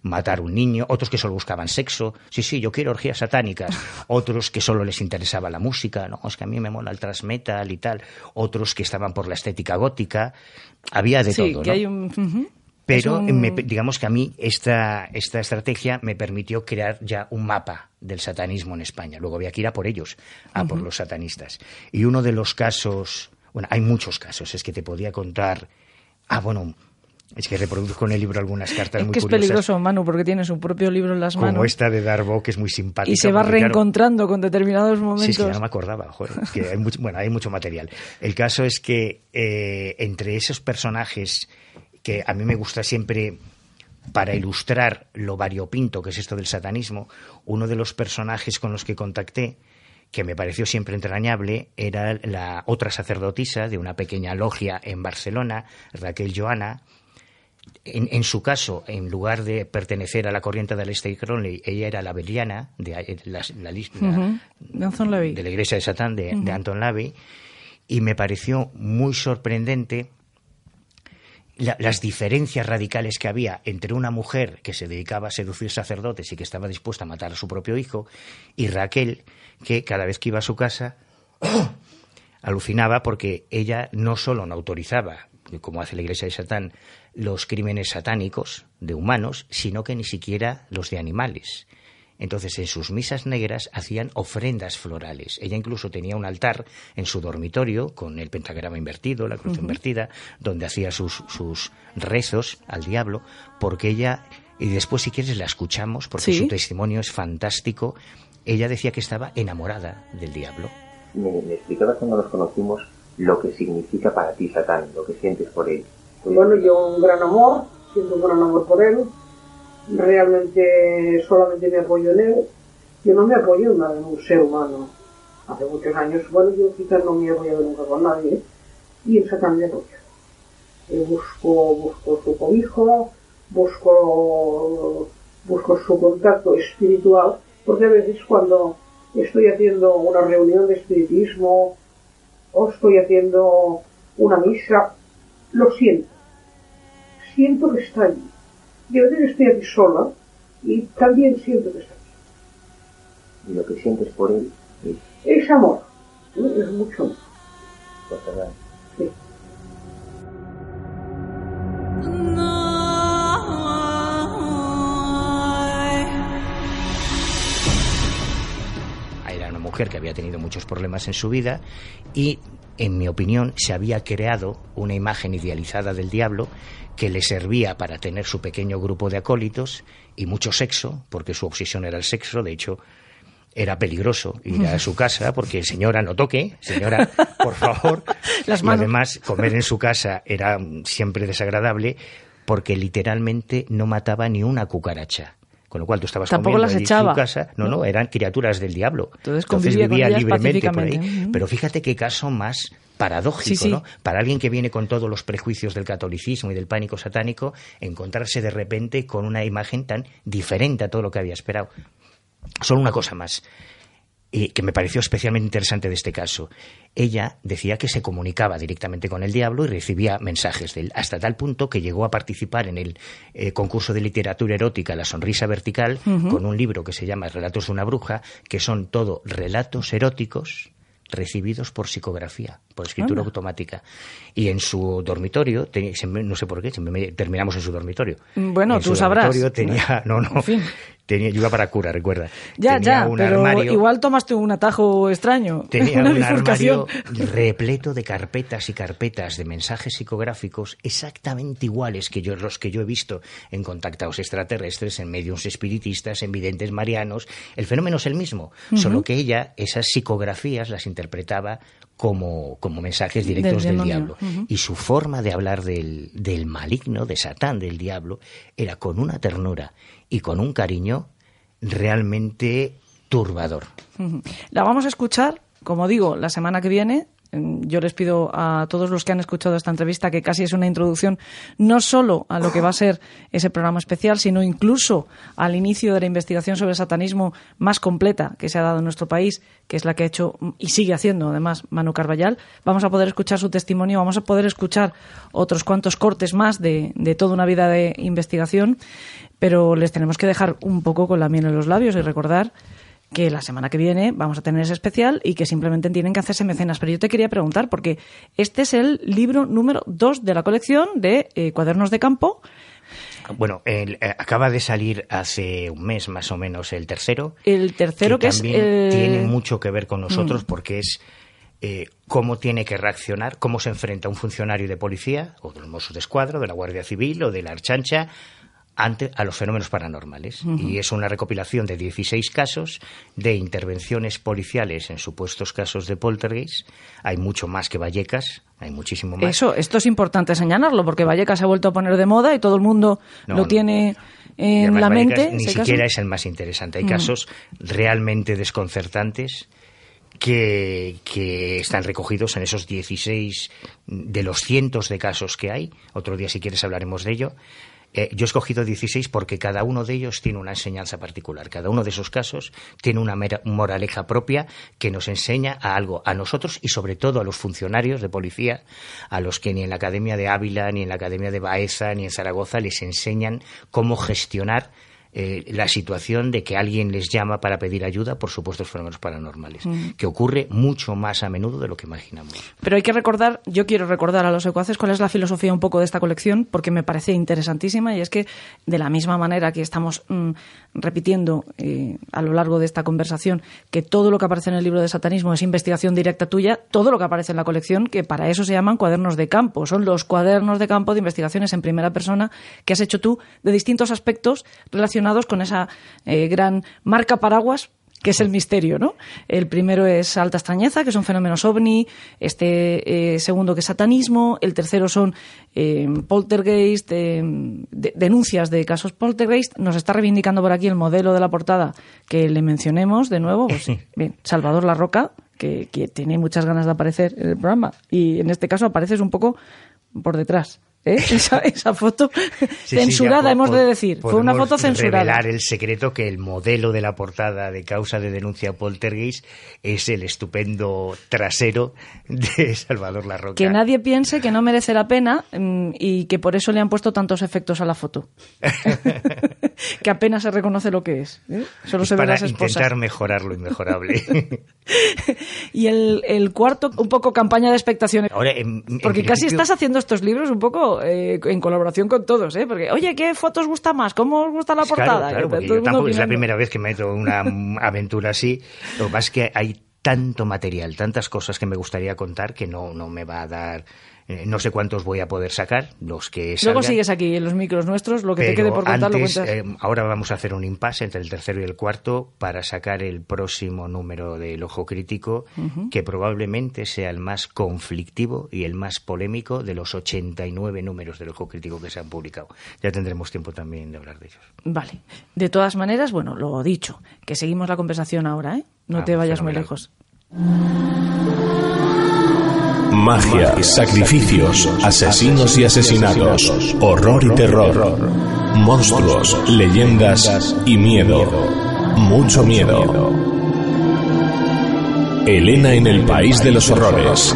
matar un niño, otros que solo buscaban sexo, sí, sí, yo quiero orgías satánicas, *laughs* otros que solo les interesaba la música, no, es que a mí me mola el thrash metal y tal, otros que estaban por la estética gótica, había de todo, ¿no? Pero digamos que a mí esta, esta estrategia me permitió crear ya un mapa del satanismo en España. Luego había que ir a por ellos, a por los satanistas. Y uno de los casos bueno, hay muchos casos, es que te podía contar. Ah, bueno, es que reproduzco en el libro algunas cartas es que es peligroso, Manu, porque tiene su propio libro en las manos. Como esta de Darbo, que es muy simpática. Y se va reencontrando con determinados momentos. Sí, que ya no me acordaba, joder, que hay mucho, bueno, hay mucho material. El caso es que eh, entre esos personajes que a mí me gusta siempre para ilustrar lo variopinto que es esto del satanismo, uno de los personajes con los que contacté que me pareció siempre entrañable era la otra sacerdotisa de una pequeña logia en Barcelona, Raquel Joana. En, su caso, en lugar de pertenecer a la corriente de Aleister Crowley, ella era la beliana de la, de, la iglesia de Satán de, Anton Lavey, y me pareció muy sorprendente las diferencias radicales que había entre una mujer que se dedicaba a seducir sacerdotes y que estaba dispuesta a matar a su propio hijo y Raquel, que cada vez que iba a su casa *coughs* alucinaba porque ella no solo no autorizaba, como hace la Iglesia de Satán, los crímenes satánicos de humanos, sino que ni siquiera los de animales. Entonces, en sus misas negras hacían ofrendas florales. Ella incluso tenía un altar en su dormitorio con el pentagrama invertido, la cruz invertida, donde hacía sus, sus rezos al diablo, porque ella, y después si quieres la escuchamos, porque su testimonio es fantástico, ella decía que estaba enamorada del diablo. Me, me explicabas cuando nos conocimos lo que significa para ti Satán, lo que sientes por él. Bueno, yo un gran amor, siento un gran amor por él, realmente solamente me apoyo en él. Yo no me apoyo en un ser humano. Hace muchos años, bueno, yo quizás no me he apoyado nunca con nadie, y en Satán me apoyo. Busco, busco su cobijo, busco, busco su contacto espiritual, porque a veces cuando estoy haciendo una reunión de espiritismo o estoy haciendo una misa, lo siento. Siento que está yo estoy aquí sola y también siento que está aquí. Y lo que sientes por él es... Es amor, es mucho amor. Sí. Era una mujer que había tenido muchos problemas en su vida y en mi opinión, se había creado una imagen idealizada del diablo que le servía para tener su pequeño grupo de acólitos y mucho sexo, porque su obsesión era el sexo, de hecho era peligroso ir a su casa porque señora no toque, señora por favor. *laughs* Las manos. Y además comer en su casa era siempre desagradable porque literalmente no mataba ni una cucaracha con lo cual tú estabas Tampoco las echaba. en tu casa. No, no, eran criaturas del diablo. Entonces, vivía libremente por ahí. Pero fíjate qué caso más paradójico, ¿no? Para alguien que viene con todos los prejuicios del catolicismo y del pánico satánico, encontrarse de repente con una imagen tan diferente a todo lo que había esperado. Solo una cosa más. que me pareció especialmente interesante de este caso. Ella decía que se comunicaba directamente con el diablo y recibía mensajes de él, hasta tal punto que llegó a participar en el eh, concurso de literatura erótica La Sonrisa Vertical con un libro que se llama Relatos de una bruja, que son todo relatos eróticos recibidos por psicografía, por escritura automática. Y en su dormitorio, no sé por qué, terminamos en su dormitorio. Bueno, tú sabrás. tenía, *laughs* no, no, Tenía, yo iba para cura, recuerda. Ya, ya, pero igual tomaste un atajo extraño. *laughs* Tenía un armario repleto de carpetas y carpetas de mensajes psicográficos exactamente iguales que yo, los que yo he visto en contactados extraterrestres, en mediums espiritistas, en videntes marianos. El fenómeno es el mismo, solo que ella esas psicografías las interpretaba como, como mensajes directos del, diablo. Y su forma de hablar del, del maligno, de Satán, del diablo, era con una ternura y con un cariño realmente turbador. La vamos a escuchar, como digo, la semana que viene yo les pido a todos los que han escuchado esta entrevista que casi es una introducción no solo a lo que va a ser ese programa especial, sino incluso al inicio de la investigación sobre el satanismo más completa que se ha dado en nuestro país, que es la que ha hecho y sigue haciendo además Manu Carballal. Vamos a poder escuchar su testimonio, vamos a poder escuchar otros cuantos cortes más de, de toda una vida de investigación, pero les tenemos que dejar un poco con la miel en los labios y recordar que la semana que viene vamos a tener ese especial y que simplemente tienen que hacerse mecenas. Pero yo te quería preguntar, porque este es el libro número dos de la colección de eh, cuadernos de campo. Bueno, eh, acaba de salir hace un mes más o menos el tercero. El tercero que, también tiene mucho que ver con nosotros mm. porque es eh, cómo tiene que reaccionar, cómo se enfrenta un funcionario de policía o del Mossos de Escuadra, de la Guardia Civil o de la Archancha ante a los fenómenos paranormales. Y es una recopilación de 16 casos de intervenciones policiales en supuestos casos de poltergeist. Hay mucho más que Vallecas, hay muchísimo más. Eso, esto es importante señalarlo, porque Vallecas se ha vuelto a poner de moda y todo el mundo lo tiene en la mente. Ni siquiera es el más interesante. Hay casos realmente desconcertantes. Que, que, están recogidos en esos 16 de los cientos de casos que hay. Otro día, si quieres, hablaremos de ello. Eh, yo he escogido 16 porque cada uno de ellos tiene una enseñanza particular. Cada uno de esos casos tiene una moraleja propia que nos enseña a algo, a nosotros y sobre todo a los funcionarios de policía, a los que ni en la Academia de Ávila, ni en la Academia de Baeza, ni en Zaragoza les enseñan cómo gestionar eh, la situación de que alguien les llama para pedir ayuda por supuestos fenómenos paranormales, mm. que ocurre mucho más a menudo de lo que imaginamos. Pero hay que recordar, yo quiero recordar a los secuaces cuál es la filosofía un poco de esta colección, porque me parece interesantísima y es que de la misma manera que estamos mm, repitiendo eh, a lo largo de esta conversación que todo lo que aparece en el libro de satanismo es investigación directa tuya, todo lo que aparece en la colección, que para eso se llaman cuadernos de campo, son los cuadernos de campo de investigaciones en primera persona que has hecho tú de distintos aspectos relacionados con esa eh, gran marca paraguas que es el misterio, ¿no? El primero es alta extrañeza, que son fenómenos ovni, este eh, segundo que es satanismo, el tercero son eh, poltergeist, denuncias de casos poltergeist. Nos está reivindicando por aquí el modelo de la portada que le mencionemos de nuevo. Pues, bien, Salvador La Roca, que, que tiene muchas ganas de aparecer en el programa y en este caso apareces un poco por detrás. ¿Eh? *laughs* Esa, foto *laughs* censurada, hemos de decir. Fue una foto censurada. revelar el secreto que el modelo de la portada de causa de denuncia poltergeist es el estupendo trasero de *laughs* Salvador Larroca. Que nadie piense que no merece la pena mm, y que por eso le han puesto tantos efectos a la foto. que apenas se reconoce lo que es. ¿eh? Solo se para las intentar mejorar lo inmejorable. y el, cuarto, un poco campaña de expectación. Porque casi estás haciendo estos libros un poco eh, en colaboración con todos, ¿eh? Porque, oye, ¿qué fotos gusta más? ¿Cómo os gusta la portada? Claro, yo tampoco es la primera vez que me meto una *laughs* aventura así. Lo que pasa es que hay tanto material, tantas cosas que me gustaría contar que no, no me va a dar eh, no sé cuántos voy a poder sacar, los que Luego sigues aquí en los micros nuestros, lo que te quede por contar lo. Eh, ahora vamos a hacer un impasse entre el tercero y el cuarto para sacar el próximo número del Ojo Crítico, que probablemente sea el más conflictivo y el más polémico de los 89 números del Ojo Crítico que se han publicado. Ya tendremos tiempo también de hablar de ellos. Vale. De todas maneras, bueno, lo dicho, que seguimos la conversación ahora, ¿eh? No ah, te vayas muy lejos. Magia, sacrificios, asesinos y asesinatos, horror y terror, monstruos, leyendas y miedo. Mucho miedo. Elena en el País de los Horrores.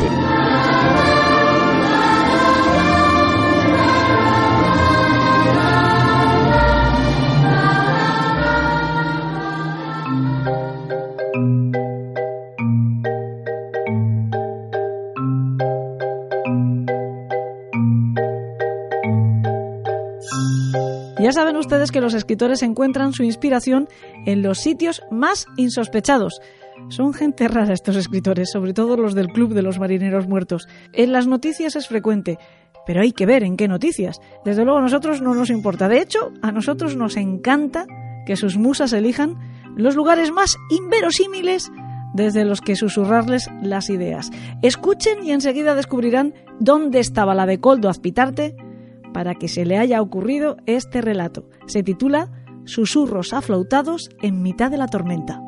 Ustedes que los escritores encuentran su inspiración en los sitios más insospechados. Son gente rara estos escritores, sobre todo los del Club de los Marineros Muertos. En las noticias es frecuente, pero hay que ver en qué noticias. Desde luego a nosotros no nos importa. De hecho, a nosotros nos encanta que sus musas elijan los lugares más inverosímiles desde los que susurrarles las ideas. Escuchen y enseguida descubrirán dónde estaba la de Coldo Azpitarte para que se le haya ocurrido este relato. Se titula Susurros aflautados en mitad de la tormenta.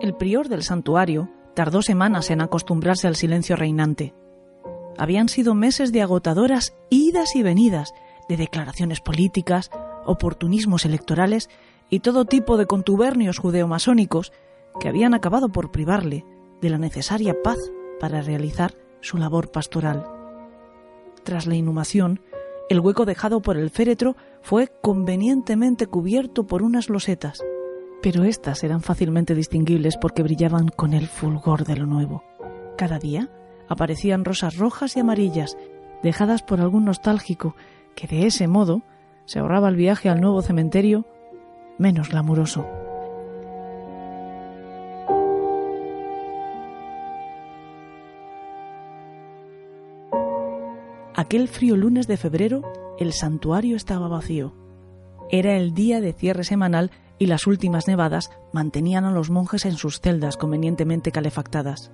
El prior del santuario tardó semanas en acostumbrarse al silencio reinante. Habían sido meses de agotadoras idas y venidas, de declaraciones políticas, oportunismos electorales y todo tipo de contubernios judeomasónicos que habían acabado por privarle de la necesaria paz para realizar su labor pastoral. Tras la inhumación, el hueco dejado por el féretro fue convenientemente cubierto por unas losetas, pero éstas eran fácilmente distinguibles porque brillaban con el fulgor de lo nuevo. Cada día aparecían rosas rojas y amarillas, dejadas por algún nostálgico que de ese modo se ahorraba el viaje al nuevo cementerio menos glamuroso. Aquel frío lunes de febrero, el santuario estaba vacío. Era el día de cierre semanal y las últimas nevadas mantenían a los monjes en sus celdas convenientemente calefactadas.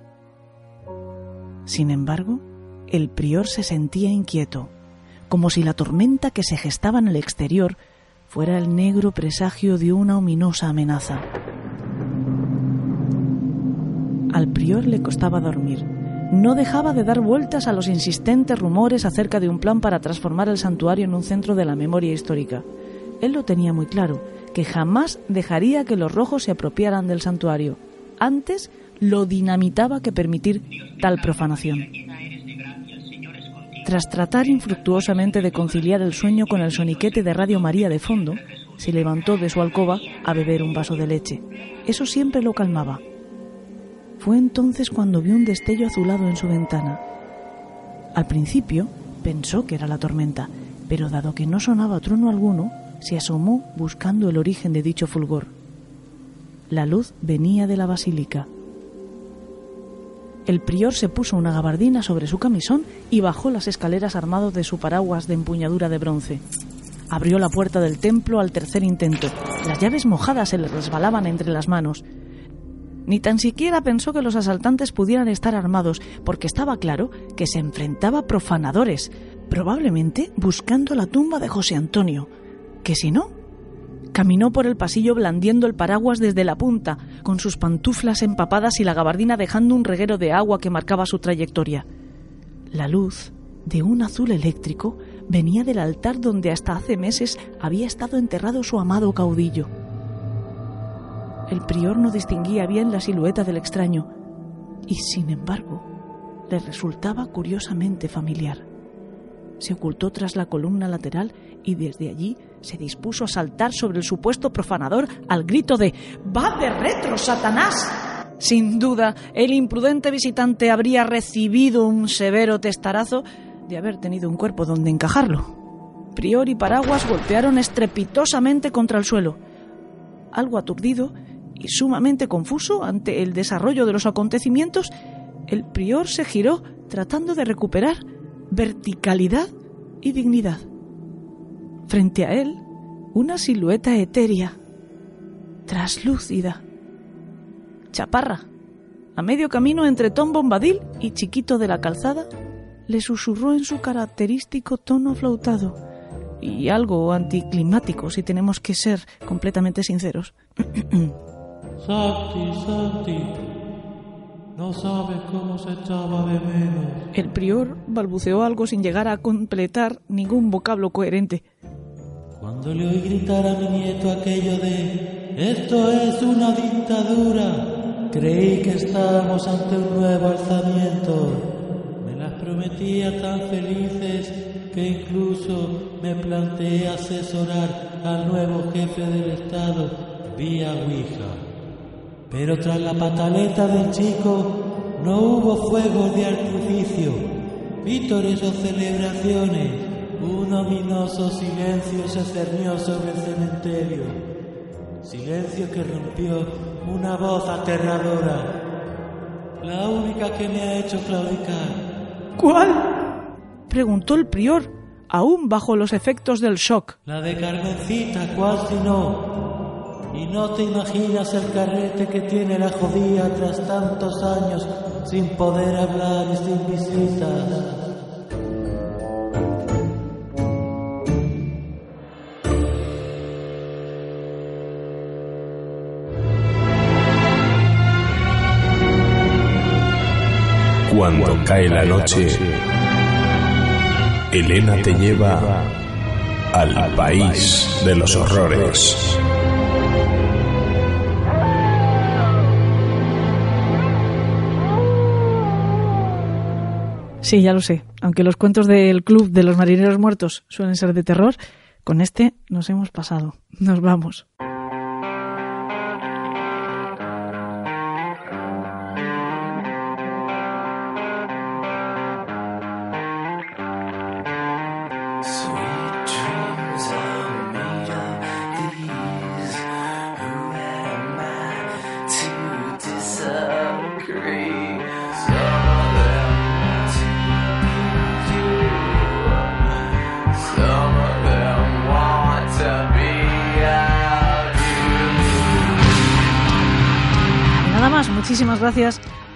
Sin embargo, el prior se sentía inquieto como si la tormenta que se gestaba en el exterior fuera el negro presagio de una ominosa amenaza. Al prior le costaba dormir. No dejaba de dar vueltas a los insistentes rumores acerca de un plan para transformar el santuario en un centro de la memoria histórica. Él lo tenía muy claro, que jamás dejaría que los rojos se apropiaran del santuario. Antes lo dinamitaba que permitir tal profanación. Tras tratar infructuosamente de conciliar el sueño con el soniquete de Radio María de fondo, se levantó de su alcoba a beber un vaso de leche. Eso siempre lo calmaba. Fue entonces cuando vio un destello azulado en su ventana. Al principio pensó que era la tormenta, pero dado que no sonaba trueno alguno, se asomó buscando el origen de dicho fulgor. La luz venía de la basílica. El prior se puso una gabardina sobre su camisón y bajó las escaleras armado de su paraguas de empuñadura de bronce. Abrió la puerta del templo al tercer intento. Las llaves mojadas se le resbalaban entre las manos. Ni tan siquiera pensó que los asaltantes pudieran estar armados, porque estaba claro que se enfrentaba a profanadores, probablemente buscando la tumba de José Antonio, que si no, Caminó por el pasillo blandiendo el paraguas desde la punta, con sus pantuflas empapadas y la gabardina dejando un reguero de agua que marcaba su trayectoria. La luz, de un azul eléctrico, venía del altar donde hasta hace meses había estado enterrado su amado caudillo. El prior no distinguía bien la silueta del extraño, y sin embargo le resultaba curiosamente familiar. Se ocultó tras la columna lateral y desde allí se dispuso a saltar sobre el supuesto profanador al grito de ¡Va de retro, Satanás! Sin duda, el imprudente visitante habría recibido un severo testarazo de haber tenido un cuerpo donde encajarlo. Prior y Paraguas golpearon estrepitosamente contra el suelo. Algo aturdido y sumamente confuso ante el desarrollo de los acontecimientos, el prior se giró tratando de recuperar verticalidad y dignidad. Frente a él, una silueta etérea, traslúcida. Chaparra, a medio camino entre Tom Bombadil y Chiquito de la Calzada, le susurró en su característico tono flautado y algo anticlimático si tenemos que ser completamente sinceros. *clears throat* No sabes cómo se echaba de menos. El prior balbuceó algo sin llegar a completar ningún vocablo coherente. Cuando le oí gritar a mi nieto aquello de esto es una dictadura, creí que estábamos ante un nuevo alzamiento. Me las prometía tan felices que incluso me planteé asesorar al nuevo jefe del Estado vía Ouija. Pero tras la pataleta del chico no hubo fuegos de artificio, vítores o celebraciones. Un ominoso silencio se cernió sobre el cementerio. Silencio que rompió una voz aterradora. La única que me ha hecho claudicar. ¿Cuál? preguntó el prior, aún bajo los efectos del shock. La de Carmencita, ¿cuál si no? Y no te imaginas el carrete que tiene la jodía tras tantos años sin poder hablar y sin visitas. Cuando cae la noche, Elena te lleva al país de los horrores. Sí, ya lo sé. Aunque los cuentos del Club de los Marineros Muertos suelen ser de terror, con este nos hemos pasado. Nos vamos.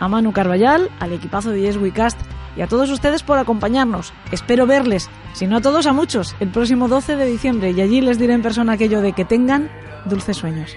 A Manu Carballal, al equipazo de Yes We Cast y a todos ustedes por acompañarnos. Espero verles, si no a todos, a muchos, el próximo 12 de diciembre y allí les diré en persona aquello de que tengan dulces sueños.